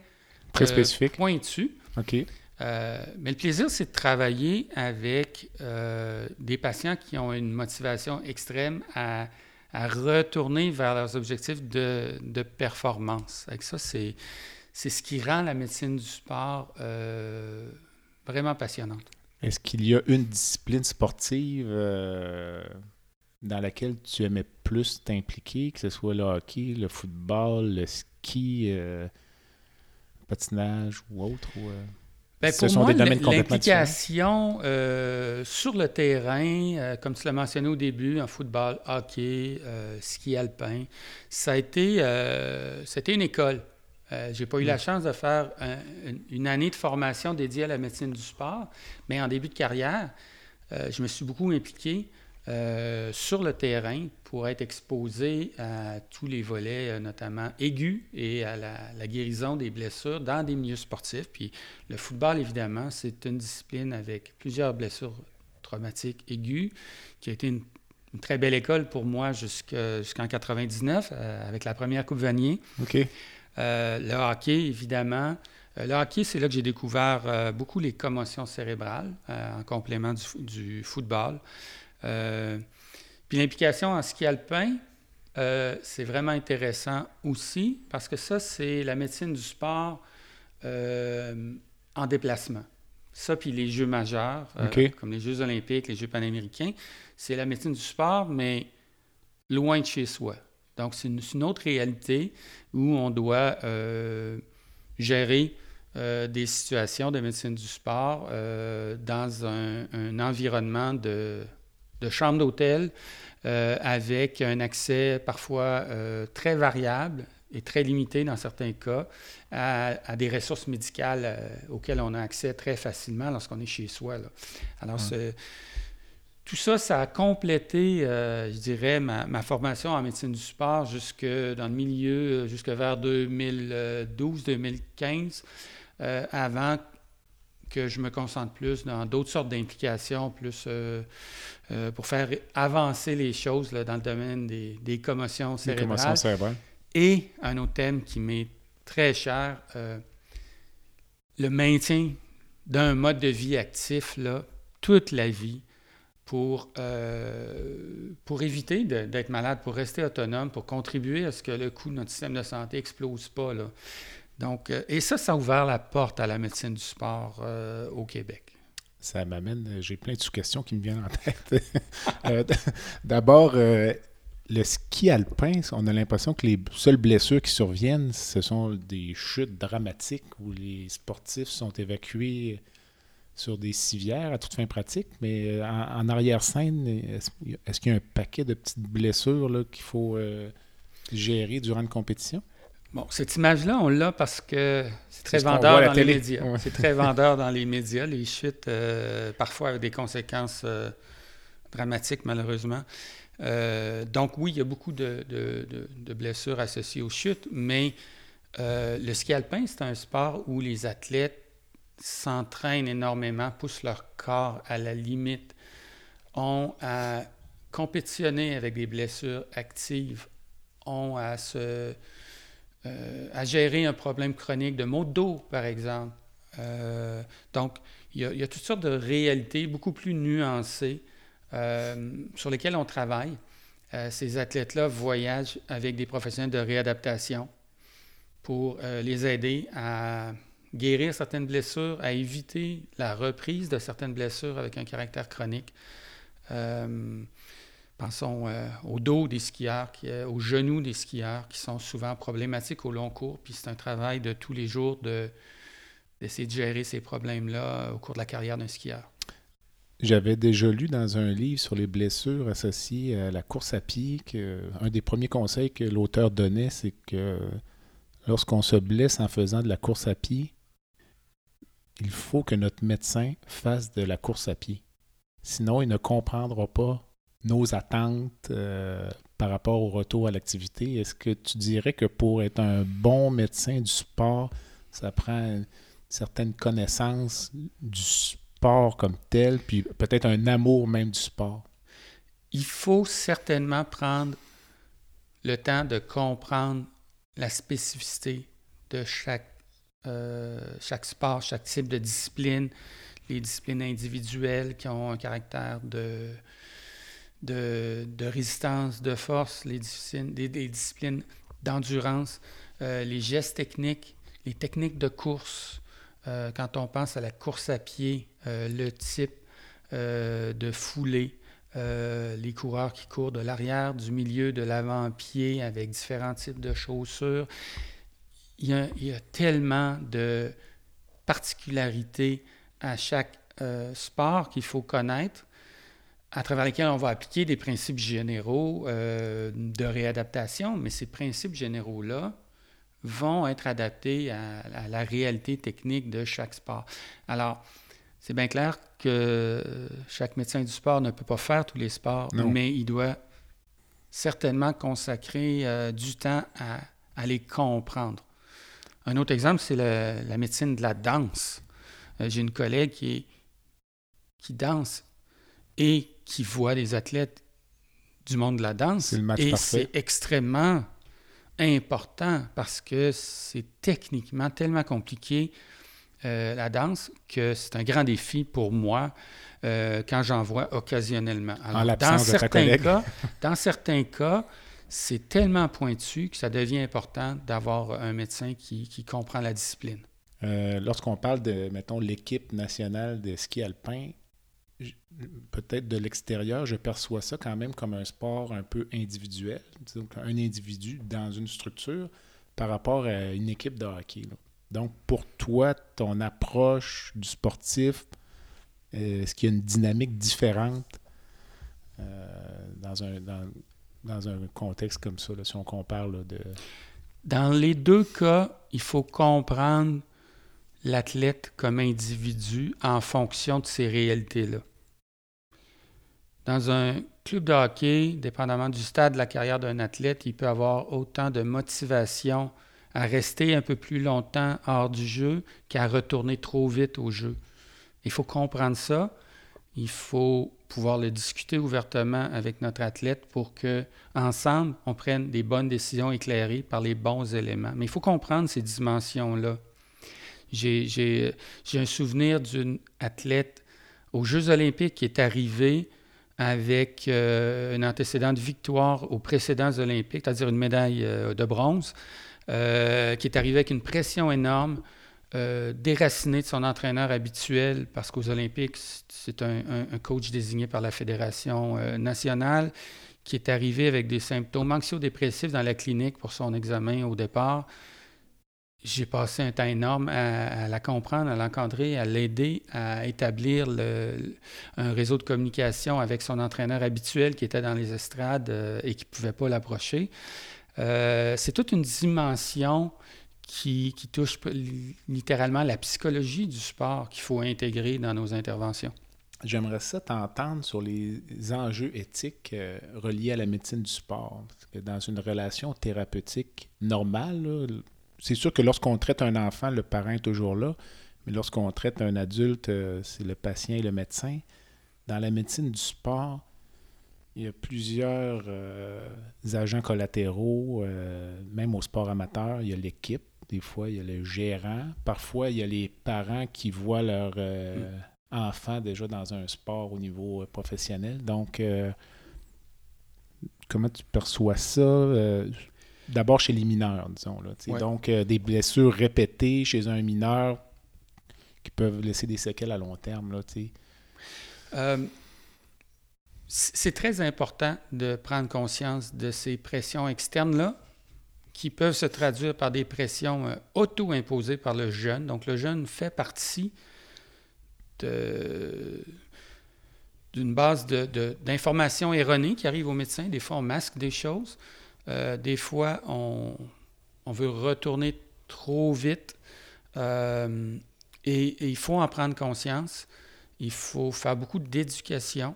très spécifique. pointu. OK. Euh, mais le plaisir, c'est de travailler avec euh, des patients qui ont une motivation extrême à, retourner vers leurs objectifs de, performance. Avec ça, c'est, c'est ce qui rend la médecine du sport euh, vraiment passionnante. Est-ce qu'il y a une discipline sportive dans laquelle tu aimais plus t'impliquer, que ce soit le hockey, le football, le ski, le patinage ou autre? Ou, ben, pour moi, l'implication euh, sur le terrain, euh, comme tu l'as mentionné au début, en football, hockey, euh, ski alpin, ça a été, c'était une école. J'ai pas eu la mm. chance de faire une année de formation dédiée à la médecine du sport, mais en début de carrière, je me suis beaucoup impliqué euh, sur le terrain pour être exposé à tous les volets, euh, notamment aigus, et à la, guérison des blessures dans des milieux sportifs. Puis le football, évidemment, c'est une discipline avec plusieurs blessures traumatiques aiguës, qui a été une, très belle école pour moi jusqu'en 99, euh, avec la première Coupe Vanier. OK. Le hockey, évidemment. le hockey, c'est là que j'ai découvert beaucoup les commotions cérébrales en complément du, du football. Euh, puis l'implication en ski alpin, euh, c'est vraiment intéressant aussi parce que ça, c'est la médecine du sport euh, en déplacement. Ça, puis les Jeux majeurs, comme les Jeux olympiques, les Jeux panaméricains, c'est la médecine du sport, mais loin de chez soi. Donc, c'est une, autre réalité où on doit gérer des situations de médecine du sport dans un environnement de, de chambres d'hôtel euh, avec un accès parfois euh, très variable et très limité dans certains cas à, des ressources médicales euh, auxquelles on a accès très facilement lorsqu'on est chez soi. Alors, tout ça, ça a complété, je dirais, ma, formation en médecine du sport jusque dans le milieu, jusque vers 2012-2015, avant que je me concentre plus dans d'autres sortes d'implications, plus euh, euh, pour faire avancer les choses dans le domaine des, commotions cérébrales. Et un autre thème qui m'est très cher, euh, le maintien d'un mode de vie actif là, toute la vie pour, pour éviter d'être malade, pour rester autonome, pour contribuer à ce que le coût de notre système de santé explose pas. Là. Donc, euh, et ça, ça a ouvert la porte à la médecine du sport euh, au Québec. Ça m'amène, euh, j'ai plein de sous-questions qui me viennent en tête. <laughs> D'abord, le ski alpin, on a l'impression que les seules blessures qui surviennent, ce sont des chutes dramatiques où les sportifs sont évacués sur des civières à toute fin pratique, mais en, arrière-scène, est-ce qu'il y a un paquet de petites blessures qu'il faut gérer durant une compétition? Bon, cette image-là, on l'a parce que c'est très vendeur dans les médias. C'est très vendeur dans les médias, les chutes, euh, parfois avec des conséquences euh, dramatiques, malheureusement. Euh, donc, oui, il y a beaucoup de, blessures associées aux chutes, mais le ski alpin, c'est un sport où les athlètes s'entraînent énormément, poussent leur corps à la limite, ont à compétitionner avec des blessures actives, ont à se euh, à gérer un problème chronique de maux dos, par exemple. Euh, donc, il y, a, toutes sortes de réalités beaucoup plus nuancées euh, sur lesquelles on travaille. ces athlètes-là voyagent avec des professionnels de réadaptation pour les aider à guérir certaines blessures, à éviter la reprise de certaines blessures avec un caractère chronique. Pensons euh, au dos des skieurs, qui, aux genoux des skieurs, qui sont souvent problématiques au long cours. Puis c'est un travail de tous les jours de, d'essayer de gérer ces problèmes-là au cours de la carrière d'un skieur. J'avais déjà lu dans un livre sur les blessures associées à la course à pied que un des premiers conseils que l'auteur donnait, c'est que lorsqu'on se blesse en faisant de la course à pied, il faut que notre médecin fasse de la course à pied. Sinon, il ne comprendra pas nos attentes euh, par rapport au retour à l'activité. Est-ce que tu dirais que pour être un bon médecin du sport, ça prend une certaine connaissance du, sport comme tel, puis peut-être un amour même du sport? Il faut certainement prendre le temps de comprendre la spécificité de chaque, chaque sport, chaque type de discipline, les disciplines individuelles qui ont un caractère de, de, résistance, de force, les disciplines, des, disciplines d'endurance, euh, les gestes techniques, les techniques de course. Euh, quand on pense à la course à pied, le type de foulée, les coureurs qui courent de l'arrière, du milieu, de l'avant-pied avec différents types de chaussures il y, a, tellement de particularités à chaque euh, sport qu'il faut connaître, à travers lesquels on va appliquer des principes généraux euh, de réadaptation, mais ces principes généraux-là vont être adaptés à, la réalité technique de chaque sport. Alors, c'est bien clair que chaque médecin du sport ne peut pas faire tous les sports, mais il doit certainement consacrer euh, du temps à les comprendre. Un autre exemple, c'est la médecine de la danse. Euh, j'ai une collègue qui, qui danse et qui voit des athlètes du monde de la danse. et c'est extrêmement important parce que c'est techniquement tellement compliqué euh, la danse que c'est un grand défi pour moi euh, quand j'en vois occasionnellement. dans, certains cas, dans certains cas, c'est tellement pointu que ça devient important d'avoir un médecin qui, comprend la discipline. Euh, lorsqu'on parle de, mettons, l'équipe nationale de ski alpin, peut-être de l'extérieur, je perçois ça quand même comme un sport un peu individuel, un individu dans une structure par rapport à une équipe de hockey. Donc, pour toi, ton approche du sportif, euh, est-ce qu'il y a une dynamique différente euh, dans, un, dans, dans un contexte comme ça, si on compare de... Dans les deux cas, il faut comprendre l'athlète comme individu en fonction de ces réalités-là. Dans un club de hockey, dépendamment du stade de la carrière d'un athlète, il peut avoir autant de motivation à rester un peu plus longtemps hors du jeu qu'à retourner trop vite au jeu. Il faut comprendre ça. Il faut pouvoir le discuter ouvertement avec notre athlète pour que ensemble on prenne des bonnes décisions éclairées par les bons éléments. Mais il faut comprendre ces dimensions-là. J'ai un souvenir d'une athlète aux Jeux olympiques qui est arrivée avec euh, un antécédent de victoire aux précédents olympiques, c'est-à-dire une médaille euh, de bronze, euh, qui est arrivée avec une pression énorme, euh, déraciné de son entraîneur habituel parce qu'aux Olympiques, c'est un, coach désigné par la Fédération euh, nationale qui est arrivé avec des symptômes anxio-dépressifs dans la clinique pour son examen au départ. J'ai passé un temps énorme à, la comprendre, à l'encadrer, à l'aider à établir un réseau de communication avec son entraîneur habituel qui était dans les estrades euh, et qui ne pouvait pas l'approcher. c'est toute une dimension qui, touche littéralement la psychologie du sport qu'il faut intégrer dans nos interventions. J'aimerais ça t'entendre sur les enjeux éthiques euh, reliés à la médecine du sport. Parce que dans une relation thérapeutique normale, c'est sûr que lorsqu'on traite un enfant, le parent est toujours là, mais lorsqu'on traite un adulte, euh, c'est le patient et le médecin. Dans la médecine du sport, il y a plusieurs euh, agents collatéraux, même au sport amateur, il y a l'équipe des fois, il y a le gérant. Parfois, il y a les parents qui voient leur euh, mm. enfant déjà dans un sport au niveau euh, professionnel. Donc, euh, comment tu perçois ça? D'abord chez les mineurs, disons. Là, Donc, des blessures répétées chez un mineur qui peuvent laisser des séquelles à long terme. Là, c'est très important de prendre conscience de ces pressions externes-là qui peuvent se traduire par des pressions euh, auto-imposées par le jeune. Donc le jeune fait partie d'une base d'informations erronées qui arrivent aux médecins. Des fois, on masque des choses. Euh, des fois, on, veut retourner trop vite. Euh, et, il faut en prendre conscience. Il faut faire beaucoup d'éducation.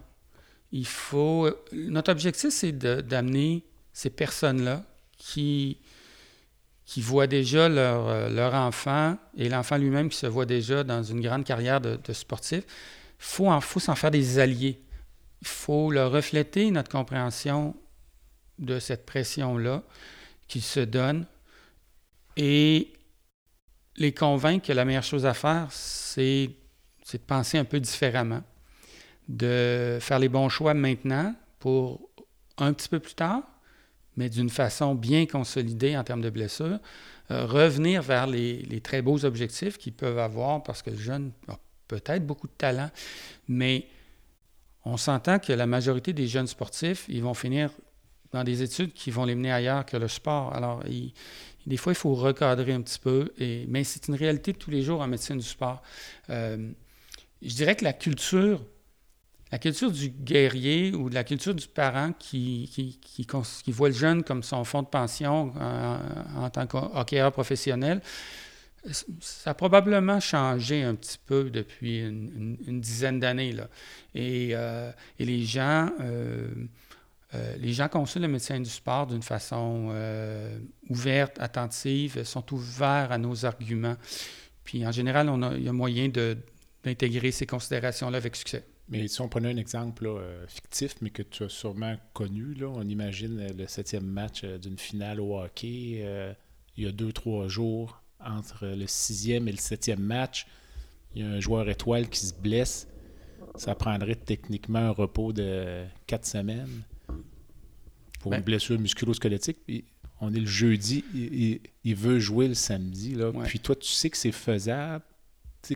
Il faut. Notre objectif, c'est d'amener ces personnes-là qui qui voient déjà leur, euh, leur enfant et l'enfant lui-même qui se voit déjà dans une grande carrière de, sportif, il faut, faut s'en faire des alliés. Il faut leur refléter notre compréhension de cette pression-là qu'ils se donnent et les convaincre que la meilleure chose à faire, c'est de penser un peu différemment, de faire les bons choix maintenant pour un petit peu plus tard, mais d'une façon bien consolidée en termes de blessures, euh, revenir vers les, très beaux objectifs qu'ils peuvent avoir parce que le jeune a peut-être beaucoup de talent, mais on s'entend que la majorité des jeunes sportifs, ils vont finir dans des études qui vont les mener ailleurs que le sport. Alors, des fois, il faut recadrer un petit peu, mais c'est une réalité de tous les jours en médecine du sport. Euh, je dirais que la culture la culture du guerrier ou de la culture du parent qui, voit le jeune comme son fonds de pension euh, en, tant qu'hockeyeur professionnel, ça a probablement changé un petit peu depuis une, dizaine d'années. Et, euh, et, les gens... Euh, les gens consultent le médecin du sport d'une façon ouverte, attentive, sont ouverts à nos arguments. Puis en général, on a, il y a moyen d'intégrer ces considérations-là avec succès. Mais si on prenait un exemple euh, fictif, mais que tu as sûrement connu, là, on imagine euh, le septième match euh, d'une finale au hockey, il y a deux, trois jours, entre le sixième et le septième match, il y a un joueur étoile qui se blesse. Ça prendrait techniquement un repos de quatre semaines pour une ben blessure musculo-squelettique. on est le jeudi, il, veut jouer le samedi. Là. Puis toi, tu sais que c'est faisable. Tu sais,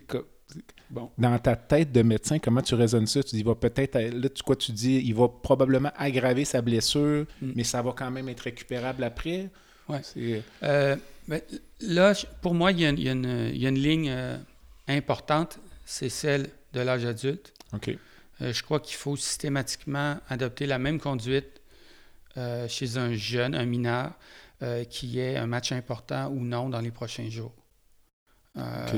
Bon. Dans ta tête de médecin, comment tu raisonnes ça? Tu dis, il va peut-être, là, tu, quoi tu dis, il va probablement aggraver sa blessure, mm. mais ça va quand même être récupérable après? Oui. Euh, ben, là, pour moi, il y a, une, ligne euh, importante, c'est celle de l'âge adulte. OK. Euh, je crois qu'il faut systématiquement adopter la même conduite chez un jeune, un mineur, qui ait un match important ou non dans les prochains jours. OK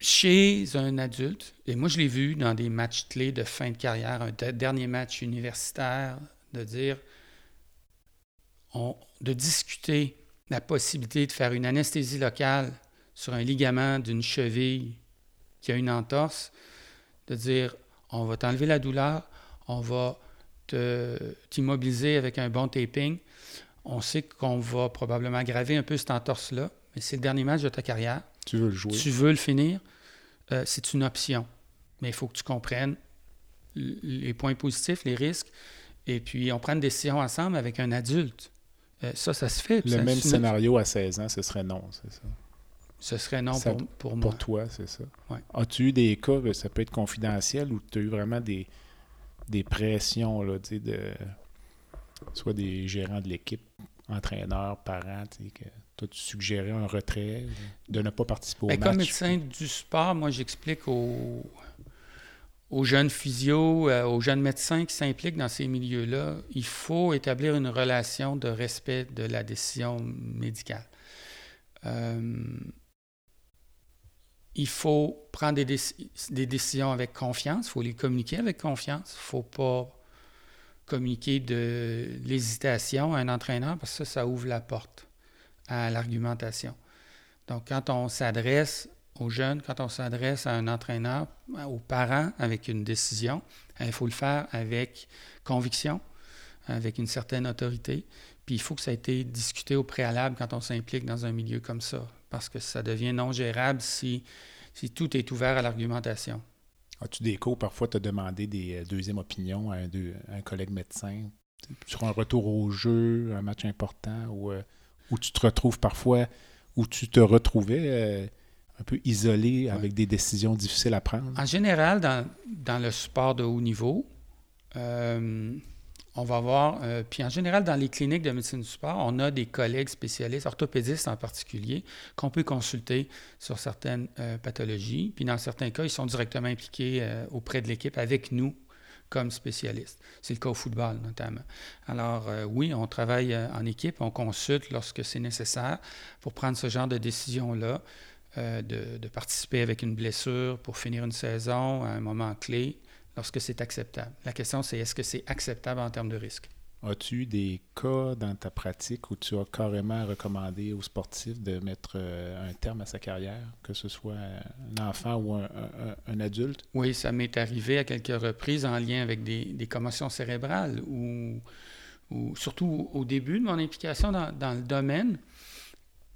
chez un adulte, et moi je l'ai vu dans des matchs clés de fin de carrière, un dernier match universitaire, de dire, de discuter la possibilité de faire une anesthésie locale sur un ligament d'une cheville qui a une entorse, de dire, on va t'enlever la douleur, on va t'immobiliser avec un bon taping. On sait qu'on va probablement aggraver un peu cette entorse-là, mais c'est le dernier match de ta carrière. Tu veux le jouer? Tu veux le finir? Euh, c'est une option. Mais il faut que tu comprennes les points positifs, les risques, et puis on prend une décision ensemble avec un adulte. Euh, ça, ça se fait. Le même scénario à 16 ans, ce serait non, c'est ça? Ce serait non pour, pour, moi. Pour toi, c'est ça. As-tu eu des cas, ça peut être confidentiel, où tu as eu vraiment des, des pressions, là, de, soit des gérants de l'équipe, entraîneurs, parents, que toi, tu suggérais un retrait, de ne pas participer au ben, Comme médecin du sport, moi, j'explique aux, aux jeunes physios, euh, aux jeunes médecins qui s'impliquent dans ces milieux-là, il faut établir une relation de respect de la décision médicale. Euh, il faut prendre des, des, décisions avec confiance, il faut les communiquer avec confiance, il ne faut pas communiquer de l'hésitation à un entraîneur parce que ça, ça ouvre la porte à l'argumentation. Donc, quand on s'adresse aux jeunes, quand on s'adresse à un entraîneur, aux parents avec une décision, il faut le faire avec conviction, avec une certaine autorité. Puis il faut que ça ait été discuté au préalable quand on s'implique dans un milieu comme ça, parce que ça devient non gérable si, si tout est ouvert à l'argumentation. As-tu des cours, parfois, te demander des euh, deuxièmes opinions à un, collègue médecin? Sur un retour au jeu, un match important, ou euh, où tu te retrouves parfois, où tu te retrouvais euh, un peu isolé avec des décisions difficiles à prendre? En général, dans, dans le sport de haut niveau, on va voir, euh, puis en général, dans les cliniques de médecine du sport, on a des collègues spécialistes, orthopédistes en particulier, qu'on peut consulter sur certaines euh, pathologies. Puis dans certains cas, ils sont directement impliqués euh, auprès de l'équipe avec nous comme spécialistes. C'est le cas au football notamment. Alors oui, on travaille en équipe, on consulte lorsque c'est nécessaire pour prendre ce genre de décision-là, de, de participer avec une blessure pour finir une saison à un moment clé lorsque c'est acceptable. La question, c'est est-ce que c'est acceptable en termes de risque? As-tu des cas dans ta pratique où tu as carrément recommandé aux sportifs de mettre un terme à sa carrière, que ce soit un enfant ou un, adulte? Oui, ça m'est arrivé à quelques reprises en lien avec des, commotions cérébrales ou, surtout au début de mon implication dans, le domaine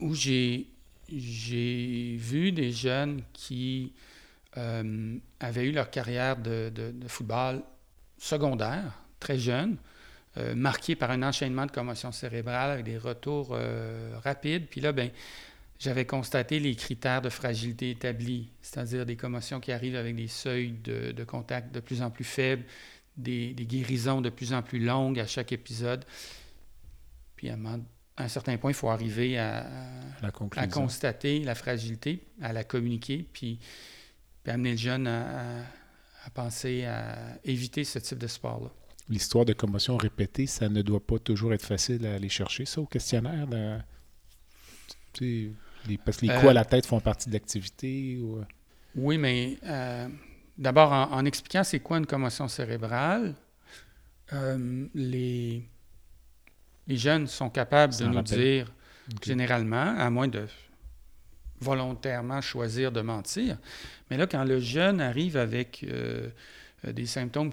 où j'ai vu des jeunes qui euh, avaient eu leur carrière de, football secondaire, très jeunes, euh, marqués par un enchaînement de commotions cérébrales avec des retours euh, rapides. Puis là, ben, j'avais constaté les critères de fragilité établis, c'est-à-dire des commotions qui arrivent avec des seuils de, contact de plus en plus faibles, des, guérisons de plus en plus longues à chaque épisode. Puis à un, certain point, il faut arriver à, à constater la fragilité, à la communiquer, puis puis amener le jeune à, penser à éviter ce type de sport-là. L'histoire de commotion répétée, ça ne doit pas toujours être facile à aller chercher, ça, au questionnaire. parce que les coups à la euh, tête font partie de l'activité. Ou... Euh? Oui, mais euh, d'abord, en, expliquant c'est quoi une commotion cérébrale, les, les jeunes sont capables de nous dire, généralement, à moins de volontairement choisir de mentir. Mais là, quand le jeune arrive avec euh, des symptômes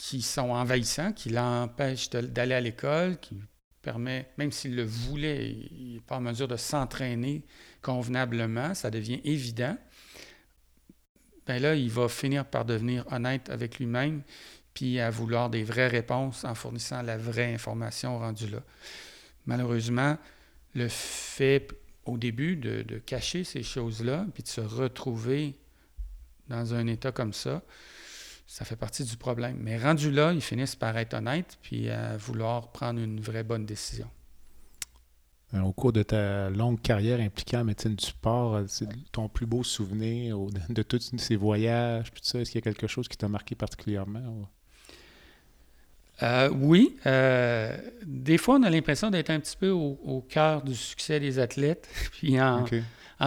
qui sont envahissants, qui l'empêchent d'aller à l'école, qui permet, même s'il le voulait, il n'est pas en mesure de s'entraîner convenablement, ça devient évident. Bien là, il va finir par devenir honnête avec lui-même, puis à vouloir des vraies réponses en fournissant la vraie information rendue là. Malheureusement, le fait au début de, cacher ces choses-là, puis de se retrouver dans un état comme ça, ça fait partie du problème. Mais rendu là, ils finissent par être honnêtes, puis à vouloir prendre une vraie bonne décision. Euh, au cours de ta longue carrière impliquée en médecine du sport, euh, c'est ton plus beau souvenir de, tous ces voyages, tout ça, est-ce qu'il y a quelque chose qui t'a marqué particulièrement? Euh, oui. Euh, des fois, on a l'impression d'être un petit peu au, cœur du succès des athlètes. <laughs> Puis en,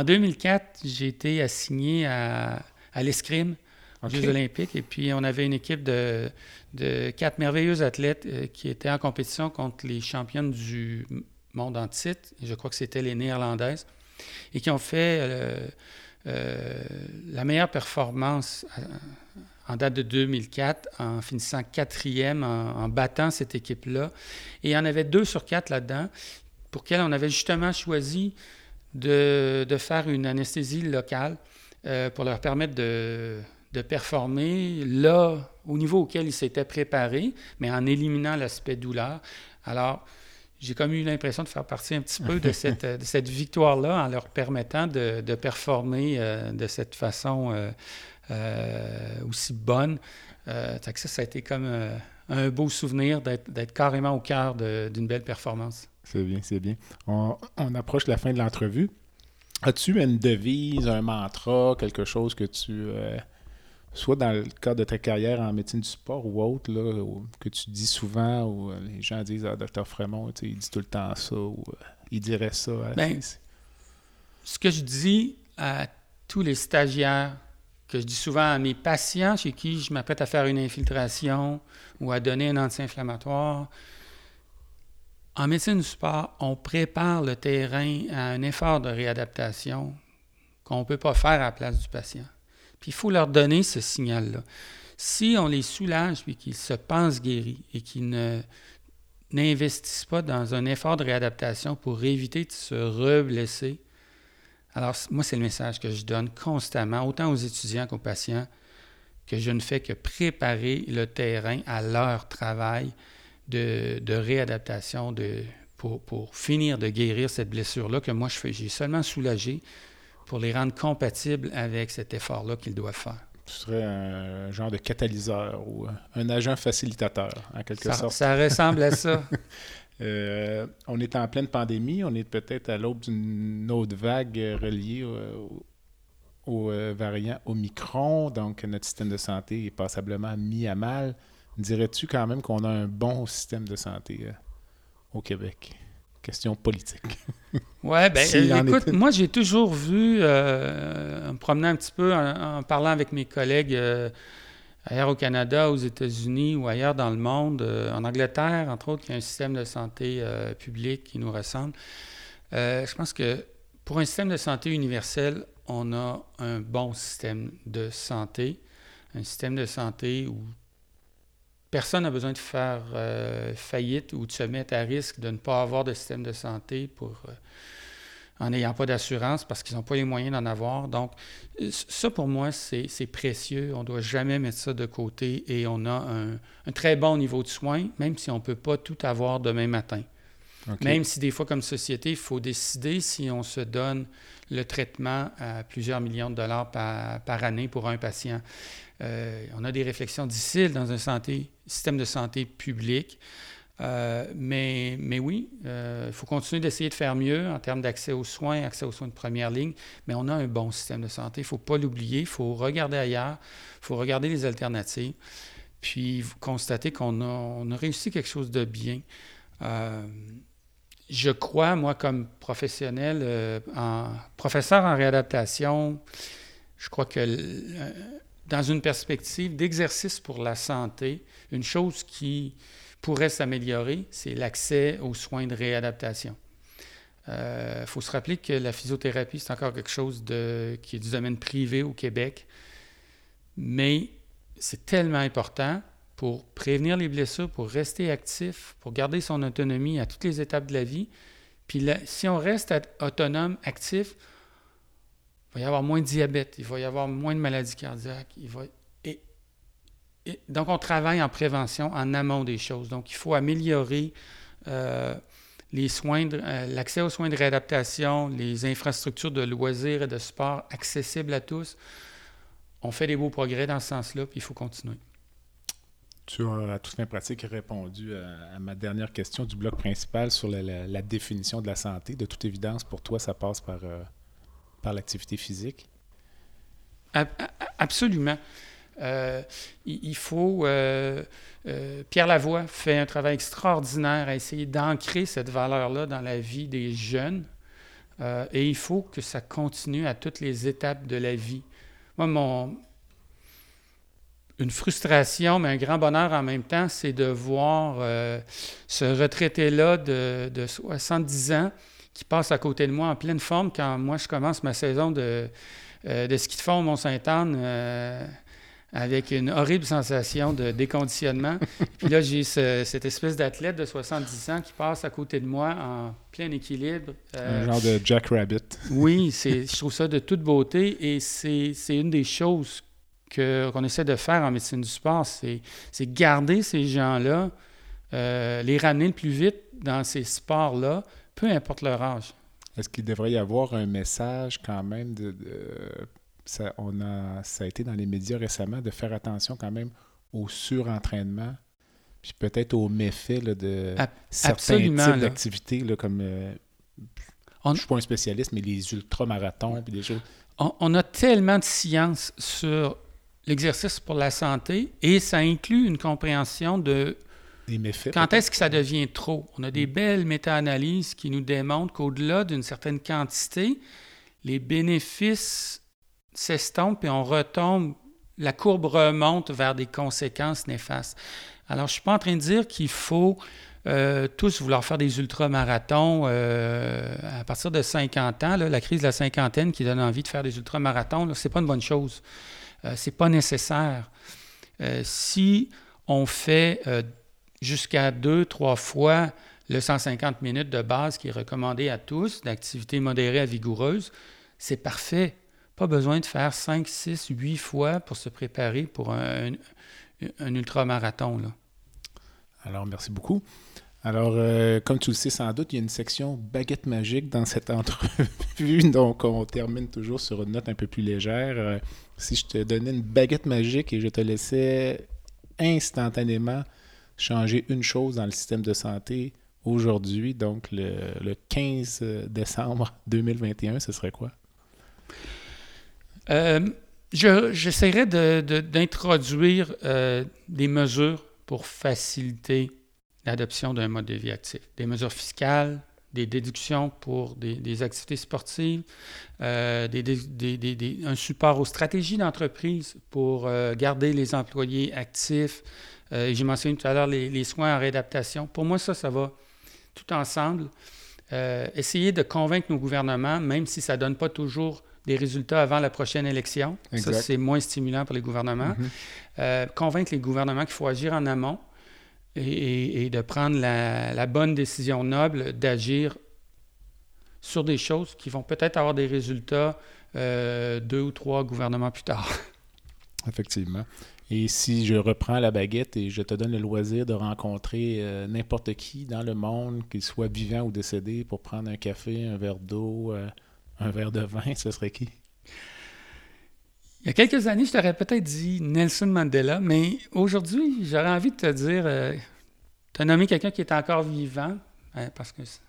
2004, j'ai été assigné à, l'escrime Jeux olympiques. Et puis, on avait une équipe de, quatre merveilleux athlètes euh, qui étaient en compétition contre les championnes du monde en titre. Je crois que c'était les Néerlandaises. Et qui ont fait la meilleure performance en date de 2004, en finissant quatrième, en, battant cette équipe-là. Et il y en avait deux sur quatre là-dedans, pour lesquels on avait justement choisi de, faire une anesthésie locale euh, pour leur permettre de, performer là, au niveau auquel ils s'étaient préparés, mais en éliminant l'aspect douleur. Alors, j'ai comme eu l'impression de faire partie un petit peu de <laughs> cette, cette victoire-là en leur permettant de, performer euh, de cette façon euh, euh, aussi bonne. Euh, ça, ça a été comme euh, un beau souvenir d'être carrément au cœur d'une belle performance. C'est bien, c'est bien. On, approche la fin de l'entrevue. As-tu une devise, un mantra, quelque chose que tu, soit dans le cadre de ta carrière en médecine du sport ou autre, là, que tu dis souvent, ou les gens disent, ah, docteur Frémont, il dit tout le temps ça, ou il dirait ça. Ben, ce que je dis à tous les stagiaires que je dis souvent à mes patients chez qui je m'apprête à faire une infiltration ou à donner un anti-inflammatoire. En médecine du sport, on prépare le terrain à un effort de réadaptation qu'on ne peut pas faire à la place du patient. Puis il faut leur donner ce signal-là. Si on les soulage puis qu'ils se pensent guéris et qu'ils n'investissent pas dans un effort de réadaptation pour éviter de se reblesser, alors, moi, c'est le message que je donne constamment, autant aux étudiants qu'aux patients, que je ne fais que préparer le terrain à leur travail de, réadaptation de, pour, finir de guérir cette blessure-là que moi, je fais. J'ai seulement soulagé pour les rendre compatibles avec cet effort-là qu'ils doivent faire. Tu serais un genre de catalyseur ou un agent facilitateur, en quelque sorte. Ça ressemble à ça. <laughs> Euh, on est en pleine pandémie, on est peut-être à l'aube d'une autre vague reliée au, euh, variant Omicron, donc notre système de santé est passablement mis à mal. Dirais-tu quand même qu'on a un bon système de santé euh, au Québec? Question politique. <laughs> Oui, bien, écoute, moi j'ai toujours vu, en me promenant un petit peu, en, parlant avec mes collègues ailleurs au Canada, aux États-Unis ou ailleurs dans le monde. en Angleterre, entre autres, y a un système de santé public qui nous ressemble. je pense que pour un système de santé universel, on a un bon système de santé, un système de santé où personne n'a besoin de faire euh, faillite ou de se mettre à risque de ne pas avoir de système de santé pour, euh, en n'ayant pas d'assurance parce qu'ils n'ont pas les moyens d'en avoir. Donc, ça pour moi, c'est précieux. On ne doit jamais mettre ça de côté et on a un, un très bon niveau de soins, même si on ne peut pas tout avoir demain matin. Même si des fois, comme société, il faut décider si on se donne le traitement à plusieurs millions de dollars par, année pour un patient. Euh, on a des réflexions difficiles dans un système de santé public. Euh, mais, mais oui, euh, il faut continuer d'essayer de faire mieux en termes d'accès aux soins, accès aux soins de première ligne, mais on a un bon système de santé. Il ne faut pas l'oublier, il faut regarder ailleurs, il faut regarder les alternatives, puis constater qu'on a, a, réussi quelque chose de bien je crois, moi, comme professionnel, euh, en professeur en réadaptation, je crois que euh, dans une perspective d'exercice pour la santé, une chose qui pourrait s'améliorer, c'est l'accès aux soins de réadaptation. Il euh, faut se rappeler que la physiothérapie, c'est encore quelque chose qui est du domaine privé au Québec, mais c'est tellement important pour prévenir les blessures, pour rester actif, pour garder son autonomie à toutes les étapes de la vie. Puis si on reste autonome, actif, va y avoir moins de diabète, il va y avoir moins de maladies cardiaques. Il donc, on travaille en prévention, en amont des choses. Donc, il faut améliorer euh, les euh, l'accès aux soins de réadaptation, les infrastructures de loisirs et de sport accessibles à tous. On fait des beaux progrès dans ce sens-là, puis il faut continuer. Tu as à toute fin pratique répondu à, ma dernière question du bloc principal sur la, définition de la santé. De toute évidence, pour toi, ça passe par, euh, par l'activité physique? Absolument. Euh, il faut. Euh, Pierre Lavoie fait un travail extraordinaire à essayer d'ancrer cette valeur-là dans la vie des jeunes. et il faut que ça continue à toutes les étapes de la vie. Moi, mon, une frustration, mais un grand bonheur en même temps, c'est de voir euh, ce retraité-là de, 70 ans qui passe à côté de moi en pleine forme quand moi je commence ma saison de, euh, de ski de fond au Mont-Sainte-Anne euh, avec une horrible sensation de déconditionnement. <laughs> Puis là, j'ai cette espèce d'athlète de 70 ans qui passe à côté de moi en plein équilibre. Un genre de Jack Rabbit. oui, <laughs> je trouve ça de toute beauté et c'est une des choses qu'on essaie de faire en médecine du sport, c'est garder ces gens-là, euh, les ramener le plus vite dans ces sports-là, peu importe leur âge. Est-ce qu'il devrait y avoir un message quand même de, ça, on a, ça a été dans les médias récemment de faire attention quand même au surentraînement, puis peut-être aux méfaits de certains types d'activités, comme euh, je ne suis pas un spécialiste, mais les ultramarathons, puis des choses. On, on, a tellement de science sur l'exercice pour la santé et ça inclut une compréhension de quand est-ce que ça devient trop? On a des belles méta-analyses qui nous démontrent qu'au-delà d'une certaine quantité, les bénéfices s'estompent et on retombe, la courbe remonte vers des conséquences néfastes. Alors, je ne suis pas en train de dire qu'il faut euh, tous vouloir faire des ultramarathons euh, à partir de 50 ans. la crise de la cinquantaine qui donne envie de faire des ultramarathons, ce n'est pas une bonne chose. Euh, ce n'est pas nécessaire. Euh, si on fait euh, jusqu'à deux, trois fois le 150 minutes de base qui est recommandé à tous, d'activité modérée à vigoureuse, c'est parfait. Pas besoin de faire 5, 6, 8 fois pour se préparer pour un, un, ultramarathon. Là. Alors, merci beaucoup. Alors, euh, comme tu le sais sans doute, il y a une section baguette magique dans cette <laughs> entrevue, donc on termine toujours sur une note un peu plus légère. Euh, si je te donnais une baguette magique et je te laissais instantanément changer une chose dans le système de santé aujourd'hui, donc le, 15 décembre <laughs> 2021, ce serait quoi? Euh, j'essaierais d'introduire des mesures pour faciliter l'adoption d'un mode de vie actif. Des mesures fiscales, des déductions pour des, activités sportives, euh, un support aux stratégies d'entreprise pour euh, garder les employés actifs. Euh, j'ai mentionné tout à l'heure les, soins en réadaptation. Pour moi, ça, ça va tout ensemble. essayer de convaincre nos gouvernements, même si ça ne donne pas toujours des résultats avant la prochaine élection. Ça, c'est moins stimulant pour les gouvernements. Mm-hmm. convaincre les gouvernements qu'il faut agir en amont et, de prendre la, bonne décision noble d'agir sur des choses qui vont peut-être avoir des résultats euh, deux ou trois gouvernements plus tard. Effectivement. Et si je reprends la baguette et je te donne le loisir de rencontrer euh, n'importe qui dans le monde, qu'il soit vivant ou décédé, pour prendre un café, un verre d'eau, euh, un verre de vin, <laughs> ce serait qui? Il y a quelques années, je t'aurais peut-être dit Nelson Mandela, mais aujourd'hui, j'aurais envie de te dire, euh, tu as nommé quelqu'un qui est encore vivant, hein, parce que c'est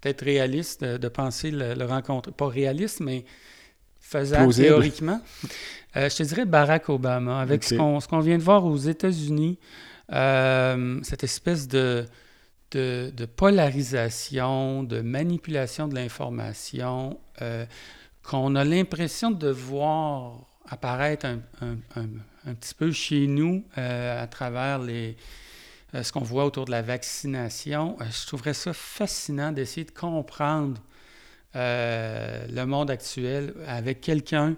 peut-être réaliste de, penser le, rencontrer. Pas réaliste, mais faisable théoriquement. <laughs> Euh, je te dirais Barack Obama, avec ce qu'on vient de voir aux États-Unis, euh, cette espèce de, de, polarisation, de manipulation de l'information, qu'on a l'impression de voir apparaître un, petit peu chez nous euh, à travers les, euh, ce qu'on voit autour de la vaccination. Euh, je trouverais ça fascinant d'essayer de comprendre le monde actuel avec quelqu'un.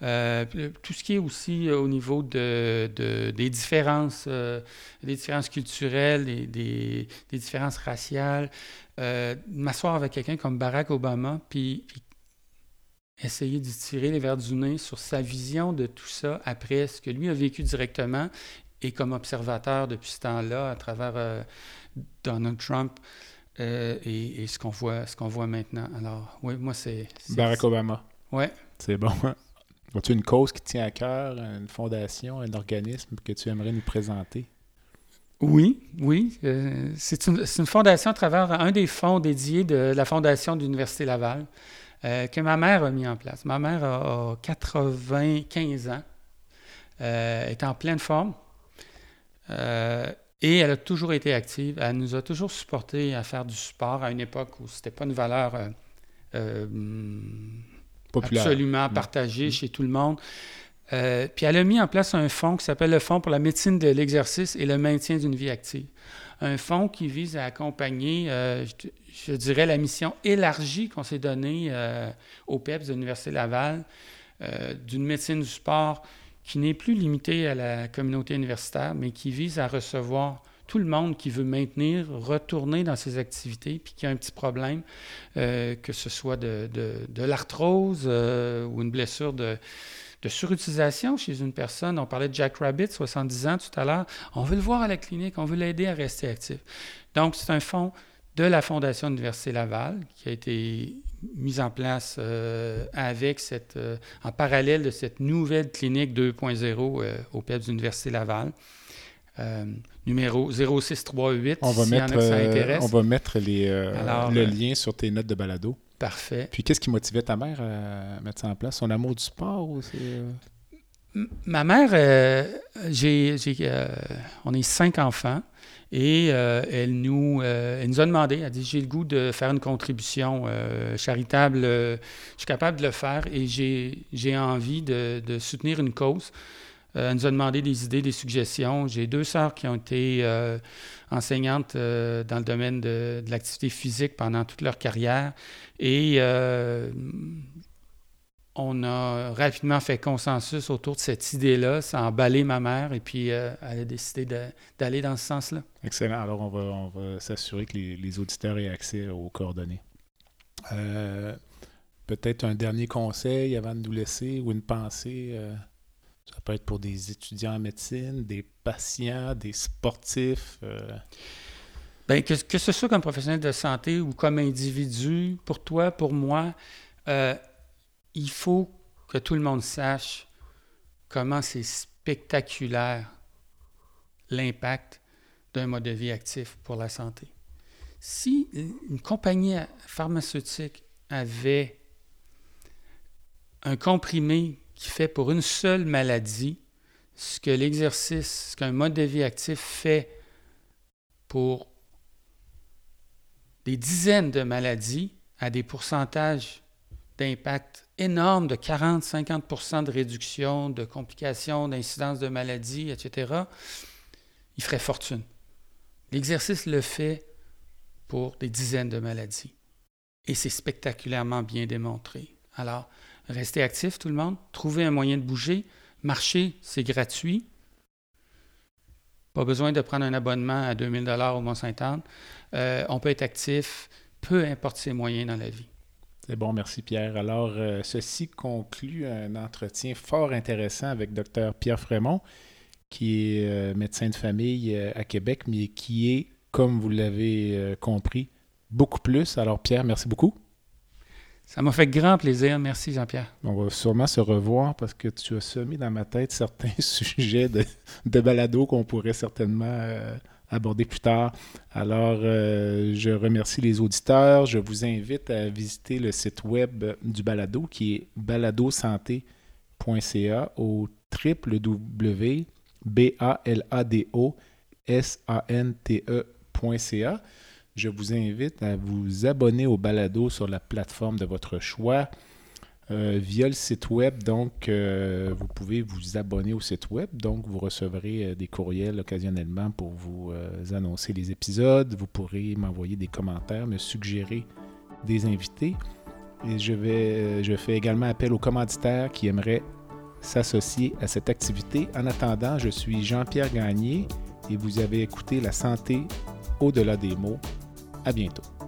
tout ce qui est aussi au niveau de, des différences, des différences culturelles, des, différences raciales, m'asseoir avec quelqu'un comme Barack Obama, puis, essayer de tirer les verres du nez sur sa vision de tout ça après ce que lui a vécu directement et comme observateur depuis ce temps-là à travers euh, Donald Trump euh, et, ce qu'on voit, ce qu'on voit maintenant. Alors, oui, moi, c'est... Barack Obama. Oui. C'est bon. As-tu une cause qui tient à cœur, une fondation, un organisme que tu aimerais nous présenter? Oui, oui. Euh, c'est une, une, fondation à travers un des fonds dédiés de la Fondation de l'Université Laval. Euh, que ma mère a mis en place. Ma mère a, 95 ans, euh, est en pleine forme euh, et elle a toujours été active. Elle nous a toujours supporté à faire du sport à une époque où ce n'était pas une valeur absolument mm. partagée mm. chez tout le monde. puis elle a mis en place un fonds qui s'appelle le Fonds pour la médecine de l'exercice et le maintien d'une vie active un fonds qui vise à accompagner, euh, je, dirais, la mission élargie qu'on s'est donnée euh, au PEPS de l'Université Laval euh, d'une médecine du sport qui n'est plus limitée à la communauté universitaire, mais qui vise à recevoir tout le monde qui veut maintenir, retourner dans ses activités, puis qui a un petit problème, que ce soit de, l'arthrose ou une blessure de, de surutilisation chez une personne. On parlait de Jack Rabbit, 70 ans tout à l'heure. On veut le voir à la clinique, on veut l'aider à rester actif. Donc, c'est un fonds de la Fondation Université Laval qui a été mis en place euh, avec cette, euh, en parallèle de cette nouvelle clinique 2.0 euh, au PEPS d'Université Laval. numéro 0638 on va mettre, On va mettre les, le lien sur tes notes de balado. Parfait. Puis qu'est-ce qui motivait ta mère à mettre ça en place? Son amour du sport ou. Euh? Ma mère, euh, j'ai, euh, on est cinq enfants et elle, nous, elle nous a demandé, elle a dit, j'ai le goût de faire une contribution charitable, je suis capable de le faire et j'ai, envie de, de, soutenir une cause. elle nous a demandé des idées, des suggestions. J'ai deux sœurs qui ont été enseignantes dans le domaine de, de l'activité physique pendant toute leur carrière. Et euh, on a rapidement fait consensus autour de cette idée-là. Ça a emballé ma mère et puis euh, elle a décidé d'aller dans ce sens-là. Excellent. Alors, on va, s'assurer que les, auditeurs aient accès aux coordonnées. Euh, peut-être un dernier conseil avant de nous laisser ou une pensée. ça peut être pour des étudiants en médecine, des patients, des sportifs. Bien, que, que, ce soit comme professionnel de santé ou comme individu, pour toi, pour moi, euh, il faut que tout le monde sache comment c'est spectaculaire l'impact d'un mode de vie actif pour la santé. Si une compagnie pharmaceutique avait un comprimé qui fait pour une seule maladie ce que l'exercice, ce qu'un mode de vie actif fait pour des dizaines de maladies à des pourcentages d'impact énormes de 40-50% de réduction de complications, d'incidence de maladies, etc., il ferait fortune. L'exercice le fait pour des dizaines de maladies. Et c'est spectaculairement bien démontré. Alors, restez actifs tout le monde, trouvez un moyen de bouger, marcher, c'est gratuit. Pas besoin de prendre un abonnement à 2000 dollars au Mont-Saint-Anne. Euh, on peut être actif, peu importe ses moyens dans la vie. C'est bon, merci Pierre. Alors, euh, ceci conclut un entretien fort intéressant avec Dr Pierre Frémont, qui est euh, médecin de famille à Québec, mais qui est, comme vous l'avez compris, beaucoup plus. Alors, Pierre, merci beaucoup. Ça m'a fait grand plaisir. Merci, Jean-Pierre. On va sûrement se revoir parce que tu as semé dans ma tête certains <laughs> sujets de, de balado qu'on pourrait certainement euh, aborder plus tard. Alors, euh, je remercie les auditeurs. Je vous invite à visiter le site web du balado qui est baladosanté.ca au www.baladosanté.ca. Je vous invite à vous abonner au balado sur la plateforme de votre choix. Euh, via le site web, donc euh, vous pouvez vous abonner au site web, donc vous recevrez euh, des courriels occasionnellement pour vous annoncer les épisodes. Vous pourrez m'envoyer des commentaires, me suggérer des invités. Je fais également appel aux commanditaires qui aimeraient s'associer à cette activité. En attendant, je suis Jean-Pierre Gagné et vous avez écouté La santé au-delà des mots à bientôt.